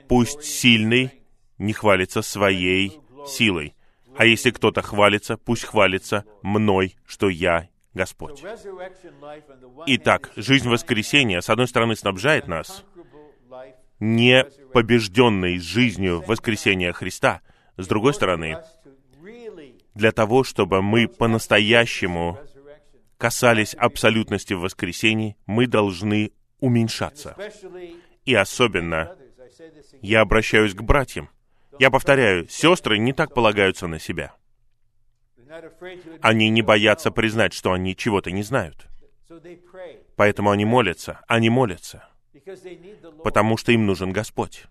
Пусть сильный не хвалится своей силой. А если кто-то хвалится, пусть хвалится мной, что я Господь. Итак, жизнь воскресения, с одной стороны, снабжает нас не побежденной жизнью воскресения Христа, с другой стороны, для того, чтобы мы по-настоящему касались абсолютности в воскресении, мы должны уменьшаться. И особенно, я обращаюсь к братьям. Я повторяю, сестры не так полагаются на себя. Они не боятся признать, что они чего-то не знают. Поэтому они молятся, они молятся, потому что им нужен Господь.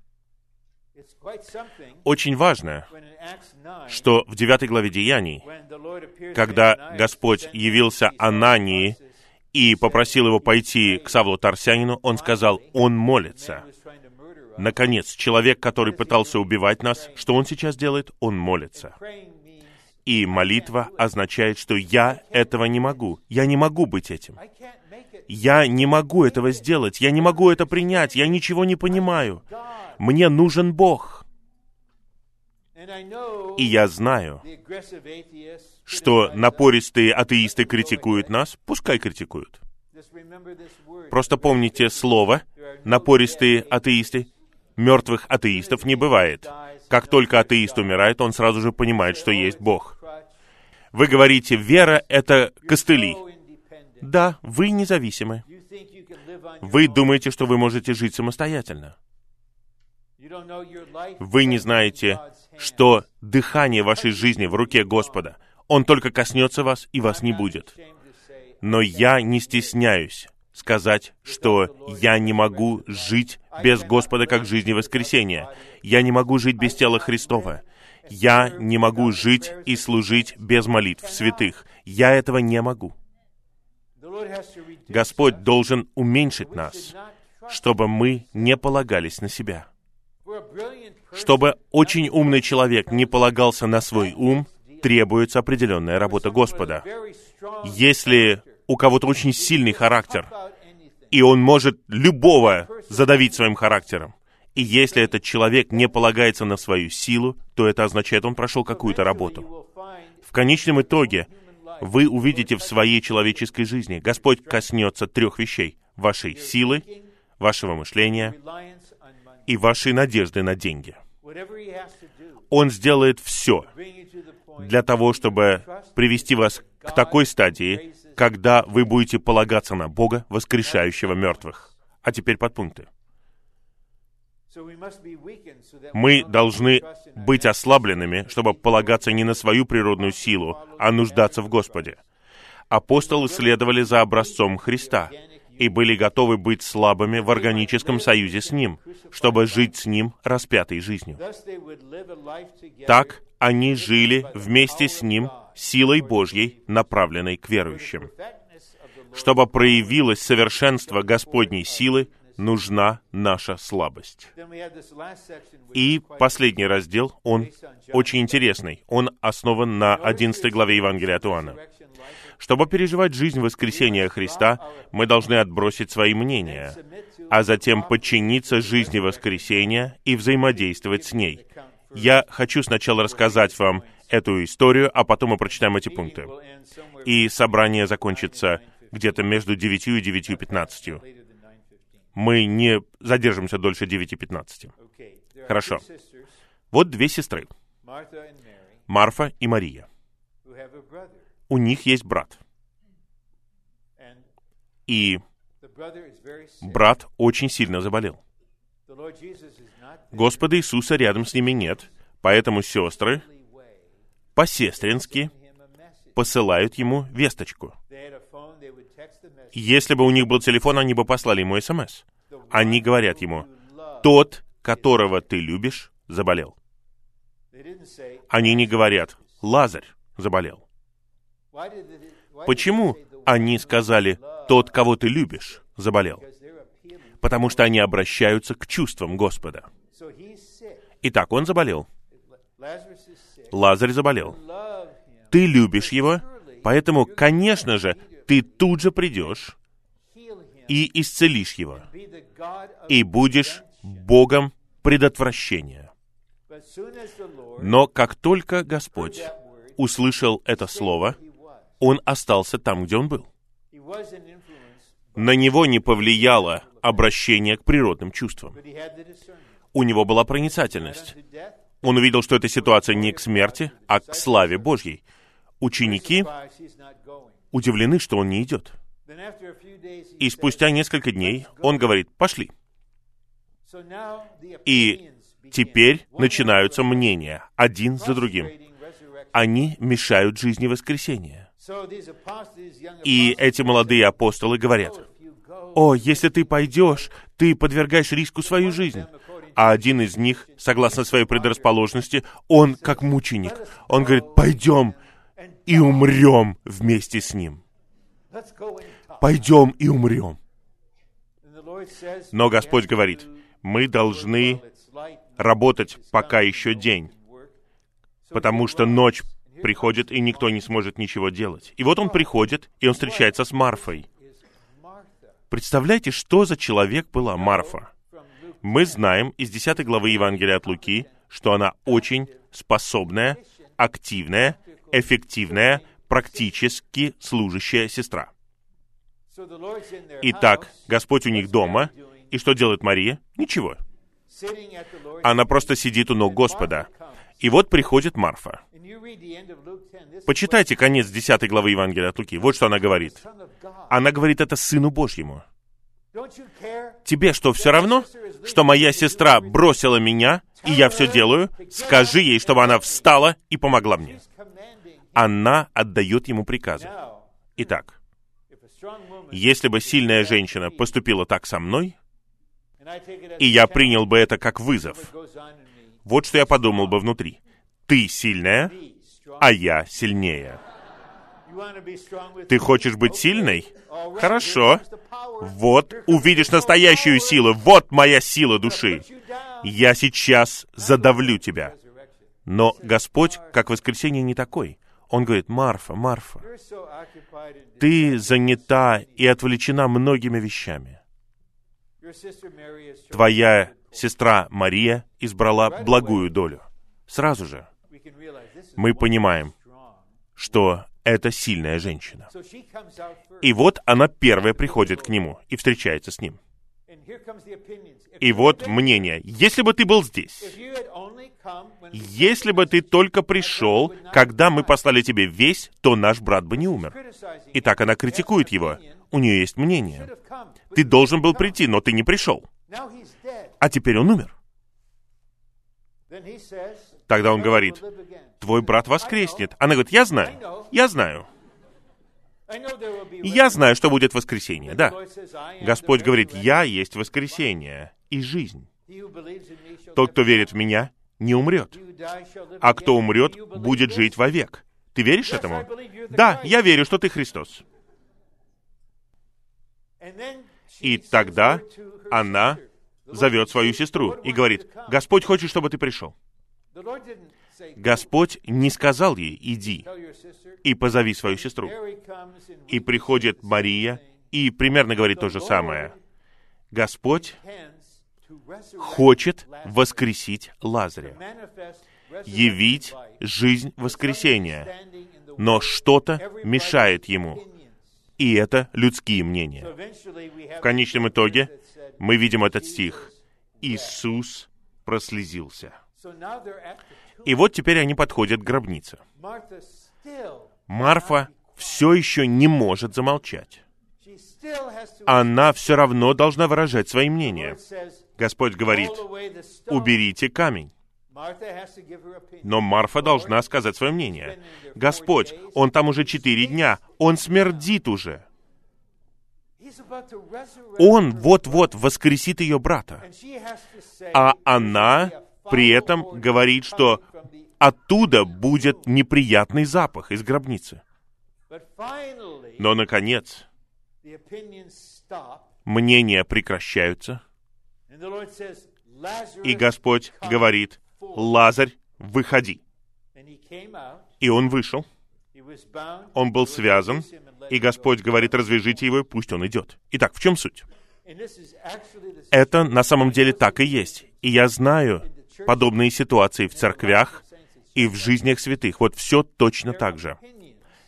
Очень важно, что в 9 главе Деяний, когда Господь явился Анании и попросил его пойти к Савлу Тарсянину, он сказал, он молится. Наконец, человек, который пытался убивать нас, что он сейчас делает? Он молится. И молитва означает, что я этого не могу. Я не могу быть этим. Я не могу этого сделать. Я не могу это принять. Я ничего не понимаю. Мне нужен Бог. И я знаю, что напористые атеисты критикуют нас, пускай критикуют. Просто помните слово «напористые атеисты». Мертвых атеистов не бывает. Как только атеист умирает, он сразу же понимает, что есть Бог. Вы говорите, вера — это костыли. Да, вы независимы. Вы думаете, что вы можете жить самостоятельно. Вы не знаете, что дыхание вашей жизни в руке Господа. Он только коснется вас, и вас не будет. Но я не стесняюсь сказать, что я не могу жить без Господа как жизни воскресения. Я не могу жить без тела Христова. Я не могу жить и служить без молитв святых. Я этого не могу. Господь должен уменьшить нас, чтобы мы не полагались на себя. Чтобы очень умный человек не полагался на свой ум, требуется определенная работа Господа. Если у кого-то очень сильный характер, и он может любого задавить своим характером, и если этот человек не полагается на свою силу, то это означает, он прошел какую-то работу. В конечном итоге, вы увидите в своей человеческой жизни. Господь коснется трех вещей. Вашей силы, вашего мышления и вашей надежды на деньги. Он сделает все для того, чтобы привести вас к такой стадии, когда вы будете полагаться на Бога, воскрешающего мертвых. А теперь подпункты. Мы должны быть ослабленными, чтобы полагаться не на свою природную силу, а нуждаться в Господе. Апостолы следовали за образцом Христа и были готовы быть слабыми в органическом союзе с Ним, чтобы жить с Ним распятой жизнью. Так они жили вместе с Ним силой Божьей, направленной к верующим. Чтобы проявилось совершенство Господней силы, нужна наша слабость. И последний раздел, он очень интересный. Он основан на 11 главе Евангелия от Иоанна. Чтобы переживать жизнь воскресения Христа, мы должны отбросить свои мнения, а затем подчиниться жизни воскресения и взаимодействовать с ней. Я хочу сначала рассказать вам эту историю, а потом мы прочитаем эти пункты. И собрание закончится где-то между 9 и 9.15 мы не задержимся дольше 9.15. Хорошо. Вот две сестры. Марфа и Мария. У них есть брат. И брат очень сильно заболел. Господа Иисуса рядом с ними нет, поэтому сестры по-сестрински посылают ему весточку. Если бы у них был телефон, они бы послали ему СМС. Они говорят ему, «Тот, которого ты любишь, заболел». Они не говорят, «Лазарь заболел». Почему они сказали, «Тот, кого ты любишь, заболел»? Потому что они обращаются к чувствам Господа. Итак, он заболел. Лазарь заболел. Ты любишь его, поэтому, конечно же, ты тут же придешь и исцелишь его, и будешь Богом предотвращения. Но как только Господь услышал это слово, он остался там, где он был. На него не повлияло обращение к природным чувствам. У него была проницательность. Он увидел, что эта ситуация не к смерти, а к славе Божьей. Ученики удивлены, что он не идет. И спустя несколько дней он говорит, пошли. И теперь начинаются мнения, один за другим. Они мешают жизни воскресения. И эти молодые апостолы говорят, «О, если ты пойдешь, ты подвергаешь риску свою жизнь». А один из них, согласно своей предрасположенности, он как мученик. Он говорит, «Пойдем и умрем вместе с ним» пойдем и умрем. Но Господь говорит, мы должны работать, пока еще день, потому что ночь приходит, и никто не сможет ничего делать. И вот он приходит, и он встречается с Марфой. Представляете, что за человек была Марфа? Мы знаем из 10 главы Евангелия от Луки, что она очень способная, активная, эффективная, практически служащая сестра. Итак, Господь у них дома, и что делает Мария? Ничего. Она просто сидит у ног Господа. И вот приходит Марфа. Почитайте конец 10 главы Евангелия от Луки. Вот что она говорит. Она говорит это Сыну Божьему. Тебе что, все равно, что моя сестра бросила меня, и я все делаю? Скажи ей, чтобы она встала и помогла мне она отдает ему приказы. Итак, если бы сильная женщина поступила так со мной, и я принял бы это как вызов, вот что я подумал бы внутри. Ты сильная, а я сильнее. Ты хочешь быть сильной? Хорошо. Вот, увидишь настоящую силу. Вот моя сила души. Я сейчас задавлю тебя. Но Господь, как воскресенье, не такой. Он говорит, Марфа, Марфа, ты занята и отвлечена многими вещами. Твоя сестра Мария избрала благую долю. Сразу же мы понимаем, что это сильная женщина. И вот она первая приходит к нему и встречается с ним. И вот мнение. Если бы ты был здесь, если бы ты только пришел, когда мы послали тебе весь, то наш брат бы не умер. И так она критикует его. У нее есть мнение. Ты должен был прийти, но ты не пришел. А теперь он умер. Тогда он говорит, твой брат воскреснет. Она говорит, я знаю, я знаю. Я знаю, что будет воскресенье, да. Господь говорит, я есть воскресенье и жизнь. Тот, кто верит в меня, не умрет. А кто умрет, будет жить вовек. Ты веришь этому? Да, я верю, что ты Христос. И тогда она зовет свою сестру и говорит, Господь хочет, чтобы ты пришел. Господь не сказал ей, иди и позови свою сестру. И приходит Мария и примерно говорит то же самое. Господь хочет воскресить Лазаря, явить жизнь воскресения, но что-то мешает ему. И это людские мнения. В конечном итоге мы видим этот стих. Иисус прослезился. И вот теперь они подходят к гробнице. Марфа все еще не может замолчать. Она все равно должна выражать свои мнения. Господь говорит, уберите камень. Но Марфа должна сказать свое мнение. Господь, он там уже четыре дня, он смердит уже. Он вот-вот воскресит ее брата. А она при этом говорит, что оттуда будет неприятный запах из гробницы. Но, наконец, мнения прекращаются, и Господь говорит, «Лазарь, выходи». И он вышел. Он был связан, и Господь говорит, развяжите его, и пусть он идет. Итак, в чем суть? Это на самом деле так и есть. И я знаю подобные ситуации в церквях и в жизнях святых. Вот все точно так же.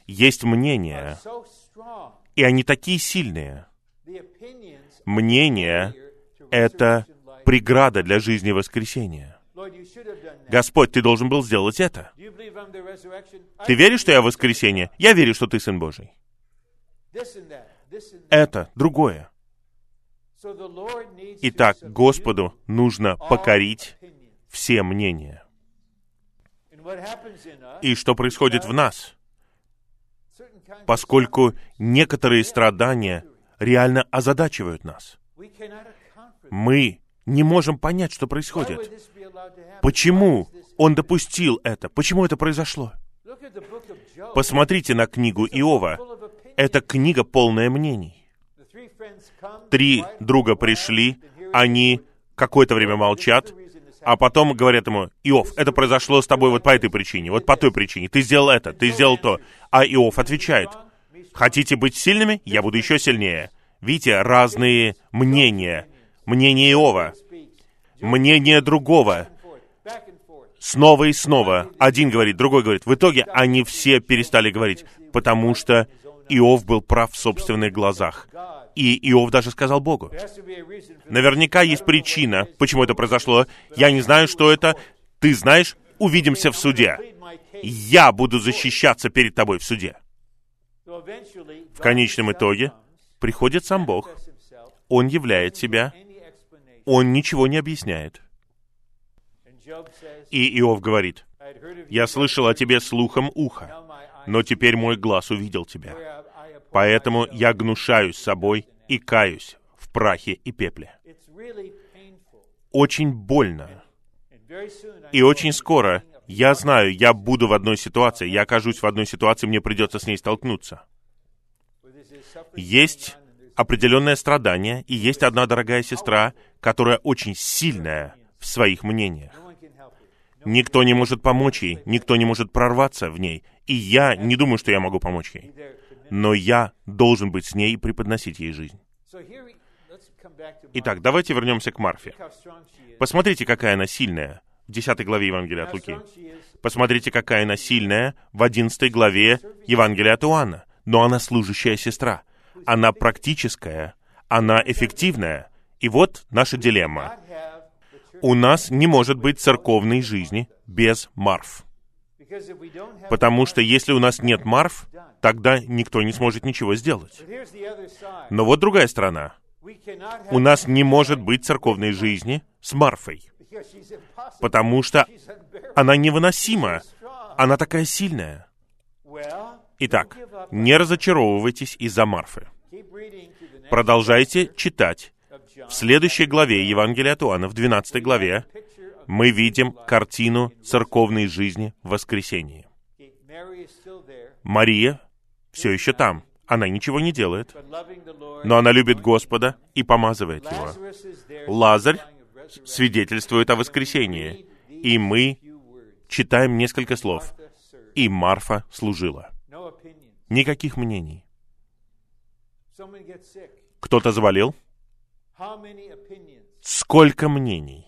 Есть мнения, и они такие сильные. Мнения — это преграда для жизни воскресения. Господь, ты должен был сделать это. Ты веришь, что я воскресение? Я верю, что ты Сын Божий. Это другое. Итак, Господу нужно покорить все мнения. И что происходит в нас? Поскольку некоторые страдания реально озадачивают нас. Мы не можем понять, что происходит. Почему он допустил это? Почему это произошло? Посмотрите на книгу Иова. Это книга полная мнений. Три друга пришли, они какое-то время молчат, а потом говорят ему, Иов, это произошло с тобой вот по этой причине, вот по той причине, ты сделал это, ты сделал то. А Иов отвечает, хотите быть сильными? Я буду еще сильнее. Видите, разные мнения. Мнение Иова, мнение другого. Снова и снова. Один говорит, другой говорит. В итоге они все перестали говорить, потому что Иов был прав в собственных глазах. И Иов даже сказал Богу. Наверняка есть причина, почему это произошло. Я не знаю, что это. Ты знаешь, увидимся в суде. Я буду защищаться перед тобой в суде. В конечном итоге приходит сам Бог. Он являет себя. Он ничего не объясняет. И Иов говорит, «Я слышал о тебе слухом уха, но теперь мой глаз увидел тебя. Поэтому я гнушаюсь собой и каюсь в прахе и пепле. Очень больно. И очень скоро, я знаю, я буду в одной ситуации, я окажусь в одной ситуации, мне придется с ней столкнуться. Есть определенное страдание, и есть одна дорогая сестра, которая очень сильная в своих мнениях. Никто не может помочь ей, никто не может прорваться в ней, и я не думаю, что я могу помочь ей но я должен быть с ней и преподносить ей жизнь. Итак, давайте вернемся к Марфе. Посмотрите, какая она сильная. в 10 главе Евангелия от Луки. Посмотрите, какая она сильная в 11 главе Евангелия от Иоанна. Но она служащая сестра. Она практическая, она эффективная. И вот наша дилемма. У нас не может быть церковной жизни без марф. Потому что если у нас нет марф, тогда никто не сможет ничего сделать. Но вот другая сторона. У нас не может быть церковной жизни с Марфой, потому что она невыносима. Она такая сильная. Итак, не разочаровывайтесь из-за Марфы. Продолжайте читать. В следующей главе Евангелия от Иоанна, в 12 главе, мы видим картину церковной жизни в воскресении. Мария все еще там. Она ничего не делает, но она любит Господа и помазывает Его. Лазарь свидетельствует о воскресении, и мы читаем несколько слов. И Марфа служила. Никаких мнений. Кто-то заболел? Сколько мнений?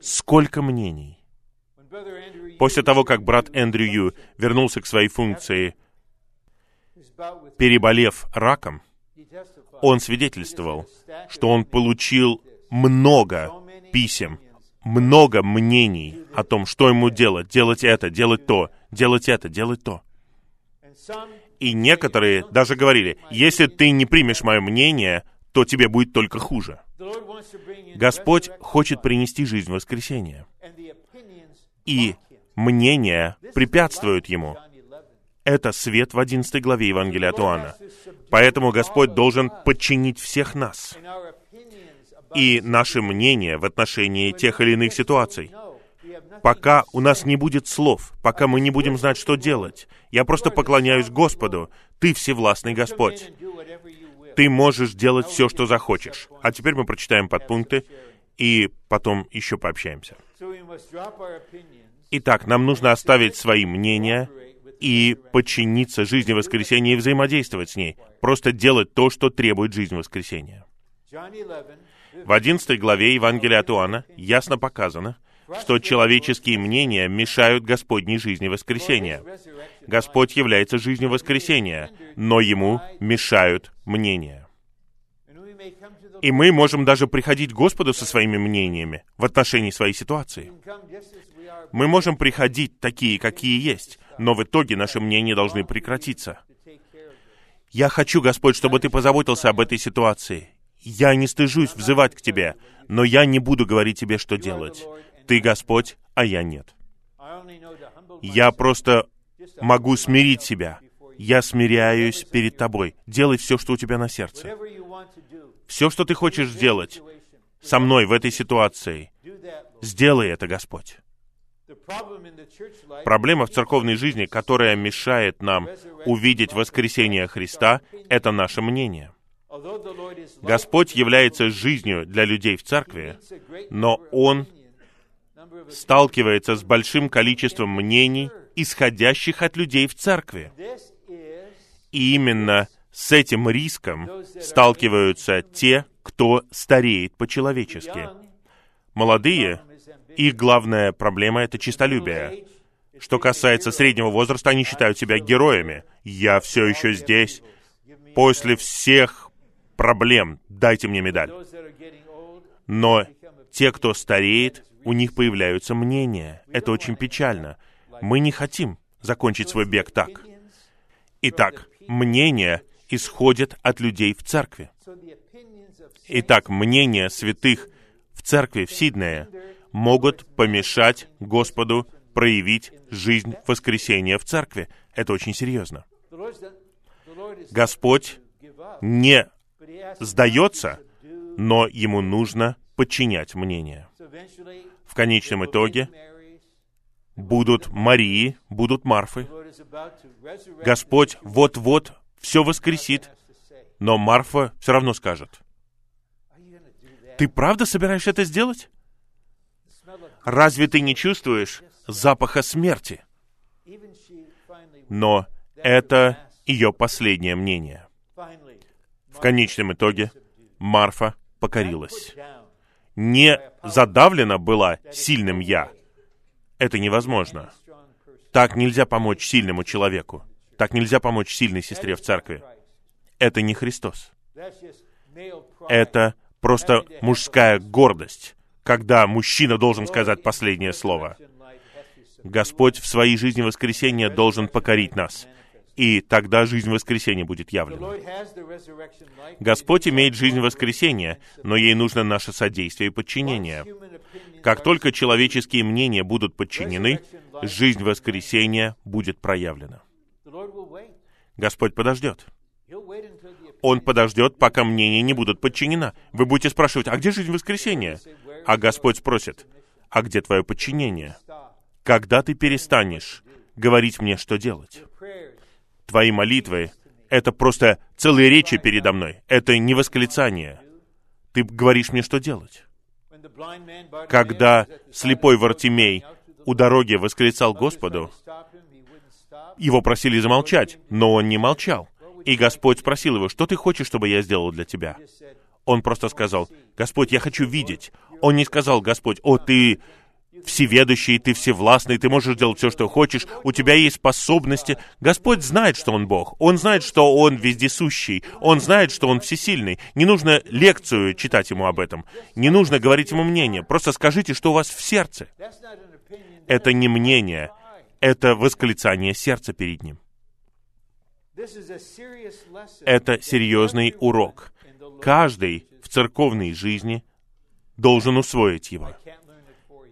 Сколько мнений? После того, как брат Эндрю Ю вернулся к своей функции, переболев раком, он свидетельствовал, что он получил много писем, много мнений о том, что ему делать, делать это, делать то, делать это, делать то. И некоторые даже говорили, если ты не примешь мое мнение, то тебе будет только хуже. Господь хочет принести жизнь в воскресенье. И мнения препятствуют Ему. Это свет в 11 главе Евангелия от Иоанна. Поэтому Господь должен подчинить всех нас и наши мнения в отношении тех или иных ситуаций. Пока у нас не будет слов, пока мы не будем знать, что делать, я просто поклоняюсь Господу. Ты всевластный Господь. Ты можешь делать все, что захочешь. А теперь мы прочитаем подпункты и потом еще пообщаемся. Итак, нам нужно оставить свои мнения и подчиниться жизни воскресения и взаимодействовать с ней. Просто делать то, что требует жизнь воскресения. В 11 главе Евангелия от Иоанна ясно показано, что человеческие мнения мешают Господней жизни воскресения. Господь является жизнью воскресения, но Ему мешают мнения. И мы можем даже приходить к Господу со своими мнениями в отношении своей ситуации. Мы можем приходить такие, какие есть, но в итоге наши мнения должны прекратиться. Я хочу, Господь, чтобы Ты позаботился об этой ситуации. Я не стыжусь взывать к Тебе, но я не буду говорить Тебе, что делать. Ты Господь, а я нет. Я просто могу смирить себя. Я смиряюсь перед Тобой. Делай все, что у тебя на сердце. Все, что ты хочешь сделать со мной в этой ситуации, сделай это, Господь. Проблема в церковной жизни, которая мешает нам увидеть воскресение Христа, это наше мнение. Господь является жизнью для людей в церкви, но Он сталкивается с большим количеством мнений, исходящих от людей в церкви. И именно с этим риском сталкиваются те, кто стареет по-человечески. Молодые, их главная проблема — это чистолюбие. Что касается среднего возраста, они считают себя героями. «Я все еще здесь. После всех проблем дайте мне медаль». Но те, кто стареет, у них появляются мнения. Это очень печально. Мы не хотим закончить свой бег так. Итак, мнения исходят от людей в церкви. Итак, мнения святых в церкви в Сиднее могут помешать Господу проявить жизнь воскресения в церкви. Это очень серьезно. Господь не сдается, но ему нужно подчинять мнение. В конечном итоге будут Марии, будут Марфы. Господь вот-вот все воскресит, но Марфа все равно скажет, «Ты правда собираешься это сделать? Разве ты не чувствуешь запаха смерти?» Но это ее последнее мнение. В конечном итоге Марфа покорилась. Не задавлена была сильным «я». Это невозможно. Так нельзя помочь сильному человеку. Так нельзя помочь сильной сестре в церкви. Это не Христос. Это просто мужская гордость, когда мужчина должен сказать последнее слово. Господь в своей жизни воскресения должен покорить нас. И тогда жизнь воскресения будет явлена. Господь имеет жизнь воскресения, но ей нужно наше содействие и подчинение. Как только человеческие мнения будут подчинены, жизнь воскресения будет проявлена. Господь подождет. Он подождет, пока мнения не будут подчинена. Вы будете спрашивать, а где жизнь воскресения? А Господь спросит, а где твое подчинение? Когда ты перестанешь говорить мне, что делать? Твои молитвы — это просто целые речи передо мной. Это не восклицание. Ты говоришь мне, что делать. Когда слепой Вартимей у дороги восклицал Господу, его просили замолчать, но он не молчал. И Господь спросил его, что ты хочешь, чтобы я сделал для тебя? Он просто сказал, Господь, я хочу видеть. Он не сказал, Господь, о, ты всеведущий, ты всевластный, ты можешь делать все, что хочешь, у тебя есть способности. Господь знает, что Он Бог. Он знает, что Он вездесущий. Он знает, что Он всесильный. Не нужно лекцию читать Ему об этом. Не нужно говорить Ему мнение. Просто скажите, что у вас в сердце. Это не мнение. Это восклицание сердца перед Ним. Это серьезный урок. Каждый в церковной жизни должен усвоить его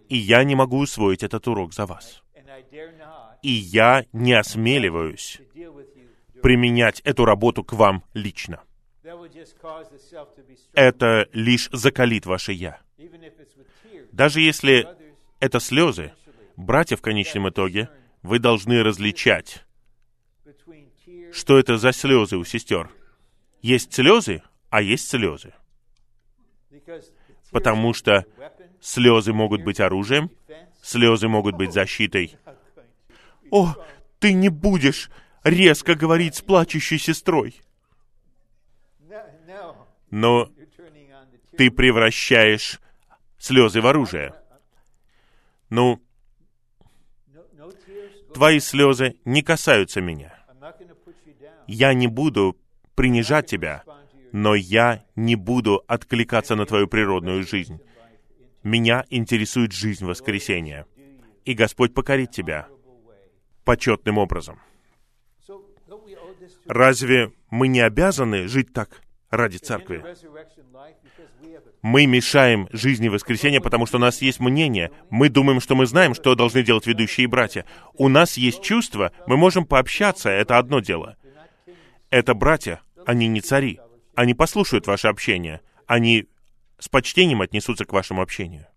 и я не могу усвоить этот урок за вас. И я не осмеливаюсь применять эту работу к вам лично. Это лишь закалит ваше «я». Даже если это слезы, братья в конечном итоге, вы должны различать, что это за слезы у сестер. Есть слезы, а есть слезы. Потому что Слезы могут быть оружием, слезы могут быть защитой. О, ты не будешь резко говорить с плачущей сестрой. Но ты превращаешь слезы в оружие. Ну, твои слезы не касаются меня. Я не буду принижать тебя, но я не буду откликаться на твою природную жизнь. Меня интересует жизнь воскресения. И Господь покорит тебя почетным образом. Разве мы не обязаны жить так ради церкви? Мы мешаем жизни воскресения, потому что у нас есть мнение. Мы думаем, что мы знаем, что должны делать ведущие братья. У нас есть чувства, мы можем пообщаться, это одно дело. Это братья, они не цари. Они послушают ваше общение. Они с почтением отнесутся к вашему общению.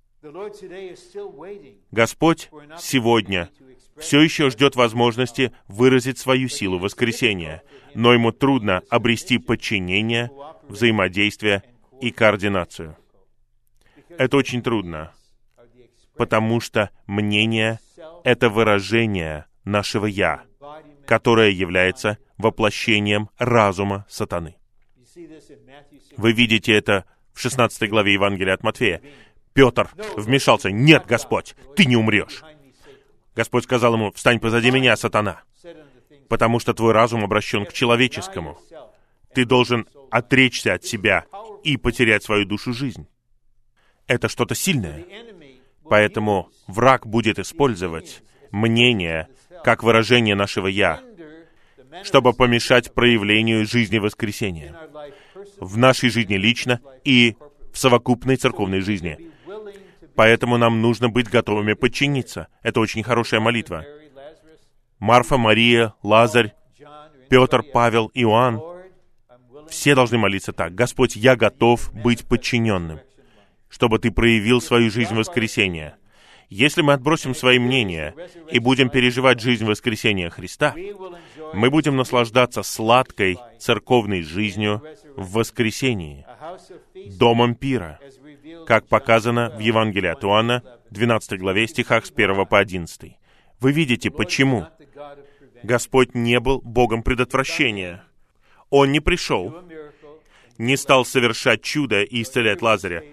Господь сегодня все еще ждет возможности выразить свою силу воскресения, но ему трудно обрести подчинение, взаимодействие и координацию. Это очень трудно, потому что мнение — это выражение нашего «я», которое является воплощением разума сатаны. Вы видите это в 16 главе Евангелия от Матфея. Петр вмешался. «Нет, Господь, ты не умрешь!» Господь сказал ему, «Встань позади меня, сатана, потому что твой разум обращен к человеческому. Ты должен отречься от себя и потерять свою душу жизнь. Это что-то сильное. Поэтому враг будет использовать мнение как выражение нашего «я», чтобы помешать проявлению жизни воскресения в нашей жизни лично и в совокупной церковной жизни. Поэтому нам нужно быть готовыми подчиниться. Это очень хорошая молитва. Марфа, Мария, Лазарь, Петр, Павел, Иоанн, все должны молиться так. Господь, я готов быть подчиненным, чтобы Ты проявил свою жизнь воскресения. Если мы отбросим свои мнения и будем переживать жизнь воскресения Христа, мы будем наслаждаться сладкой церковной жизнью в воскресении, домом пира, как показано в Евангелии от Иоанна, 12 главе, стихах с 1 по 11. Вы видите, почему Господь не был Богом предотвращения. Он не пришел, не стал совершать чудо и исцелять Лазаря,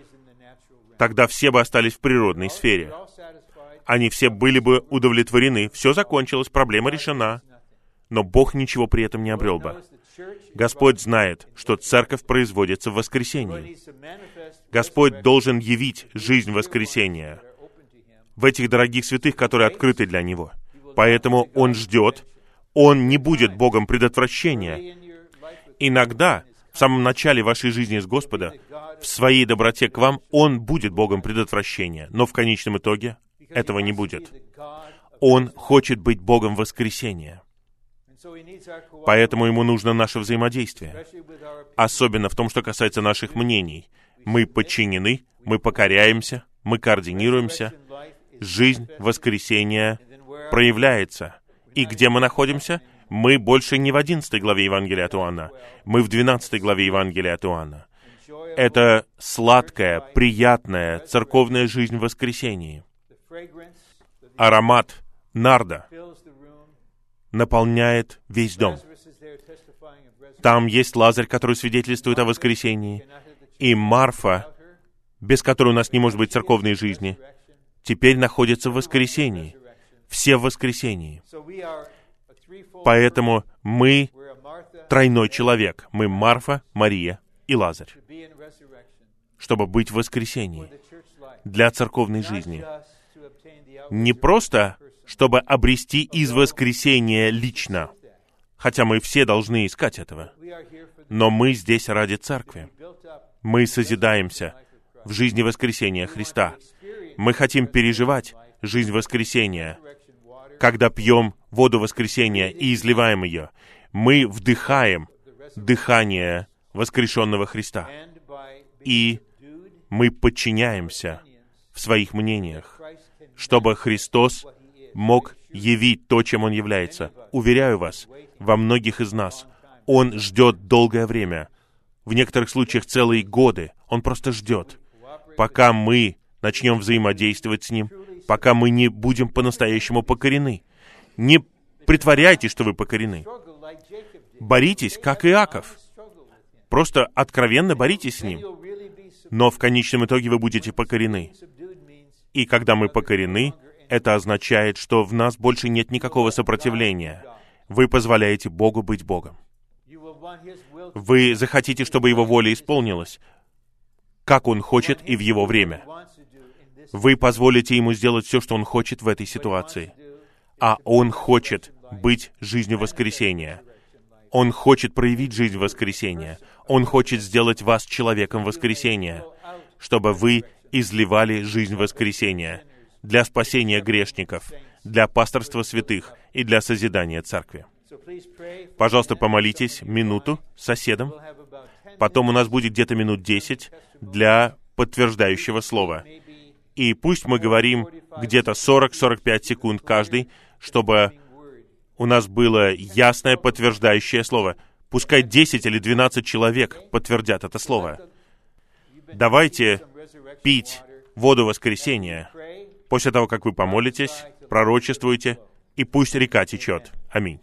тогда все бы остались в природной сфере. Они все были бы удовлетворены. Все закончилось, проблема решена. Но Бог ничего при этом не обрел бы. Господь знает, что церковь производится в воскресенье. Господь должен явить жизнь воскресения в этих дорогих святых, которые открыты для Него. Поэтому Он ждет, Он не будет Богом предотвращения. Иногда, в самом начале вашей жизни с Господа, в своей доброте к вам, Он будет Богом предотвращения, но в конечном итоге этого не будет. Он хочет быть Богом воскресения. Поэтому ему нужно наше взаимодействие. Особенно в том, что касается наших мнений. Мы подчинены, мы покоряемся, мы координируемся. Жизнь воскресения проявляется. И где мы находимся? Мы больше не в 11 главе Евангелия от Иоанна. Мы в 12 главе Евангелия от Иоанна. Это сладкая, приятная церковная жизнь в воскресении. Аромат нарда наполняет весь дом. Там есть Лазарь, который свидетельствует о воскресении, и Марфа, без которой у нас не может быть церковной жизни, теперь находится в воскресении. Все в воскресении. Поэтому мы тройной человек. Мы Марфа, Мария и Лазарь. Чтобы быть в воскресении для церковной жизни. Не просто чтобы обрести из воскресения лично. Хотя мы все должны искать этого. Но мы здесь ради церкви. Мы созидаемся в жизни воскресения Христа. Мы хотим переживать жизнь воскресения. Когда пьем воду воскресения и изливаем ее, мы вдыхаем дыхание воскрешенного Христа. И мы подчиняемся в своих мнениях, чтобы Христос мог явить то, чем Он является. Уверяю вас, во многих из нас Он ждет долгое время. В некоторых случаях целые годы. Он просто ждет, пока мы начнем взаимодействовать с Ним, пока мы не будем по-настоящему покорены. Не притворяйтесь, что вы покорены. Боритесь, как Иаков. Просто откровенно боритесь с Ним. Но в конечном итоге вы будете покорены. И когда мы покорены, это означает, что в нас больше нет никакого сопротивления. Вы позволяете Богу быть Богом. Вы захотите, чтобы Его воля исполнилась, как Он хочет и в Его время. Вы позволите Ему сделать все, что Он хочет в этой ситуации. А Он хочет быть жизнью воскресения. Он хочет проявить жизнь воскресения. Он хочет сделать вас человеком воскресения, чтобы вы изливали жизнь воскресения для спасения грешников, для пасторства святых и для созидания церкви. Пожалуйста, помолитесь минуту соседом. Потом у нас будет где-то минут десять для подтверждающего слова. И пусть мы говорим где-то 40-45 секунд каждый, чтобы у нас было ясное подтверждающее слово. Пускай 10 или 12 человек подтвердят это слово. Давайте пить воду воскресения после того, как вы помолитесь, пророчествуете, и пусть река течет. Аминь.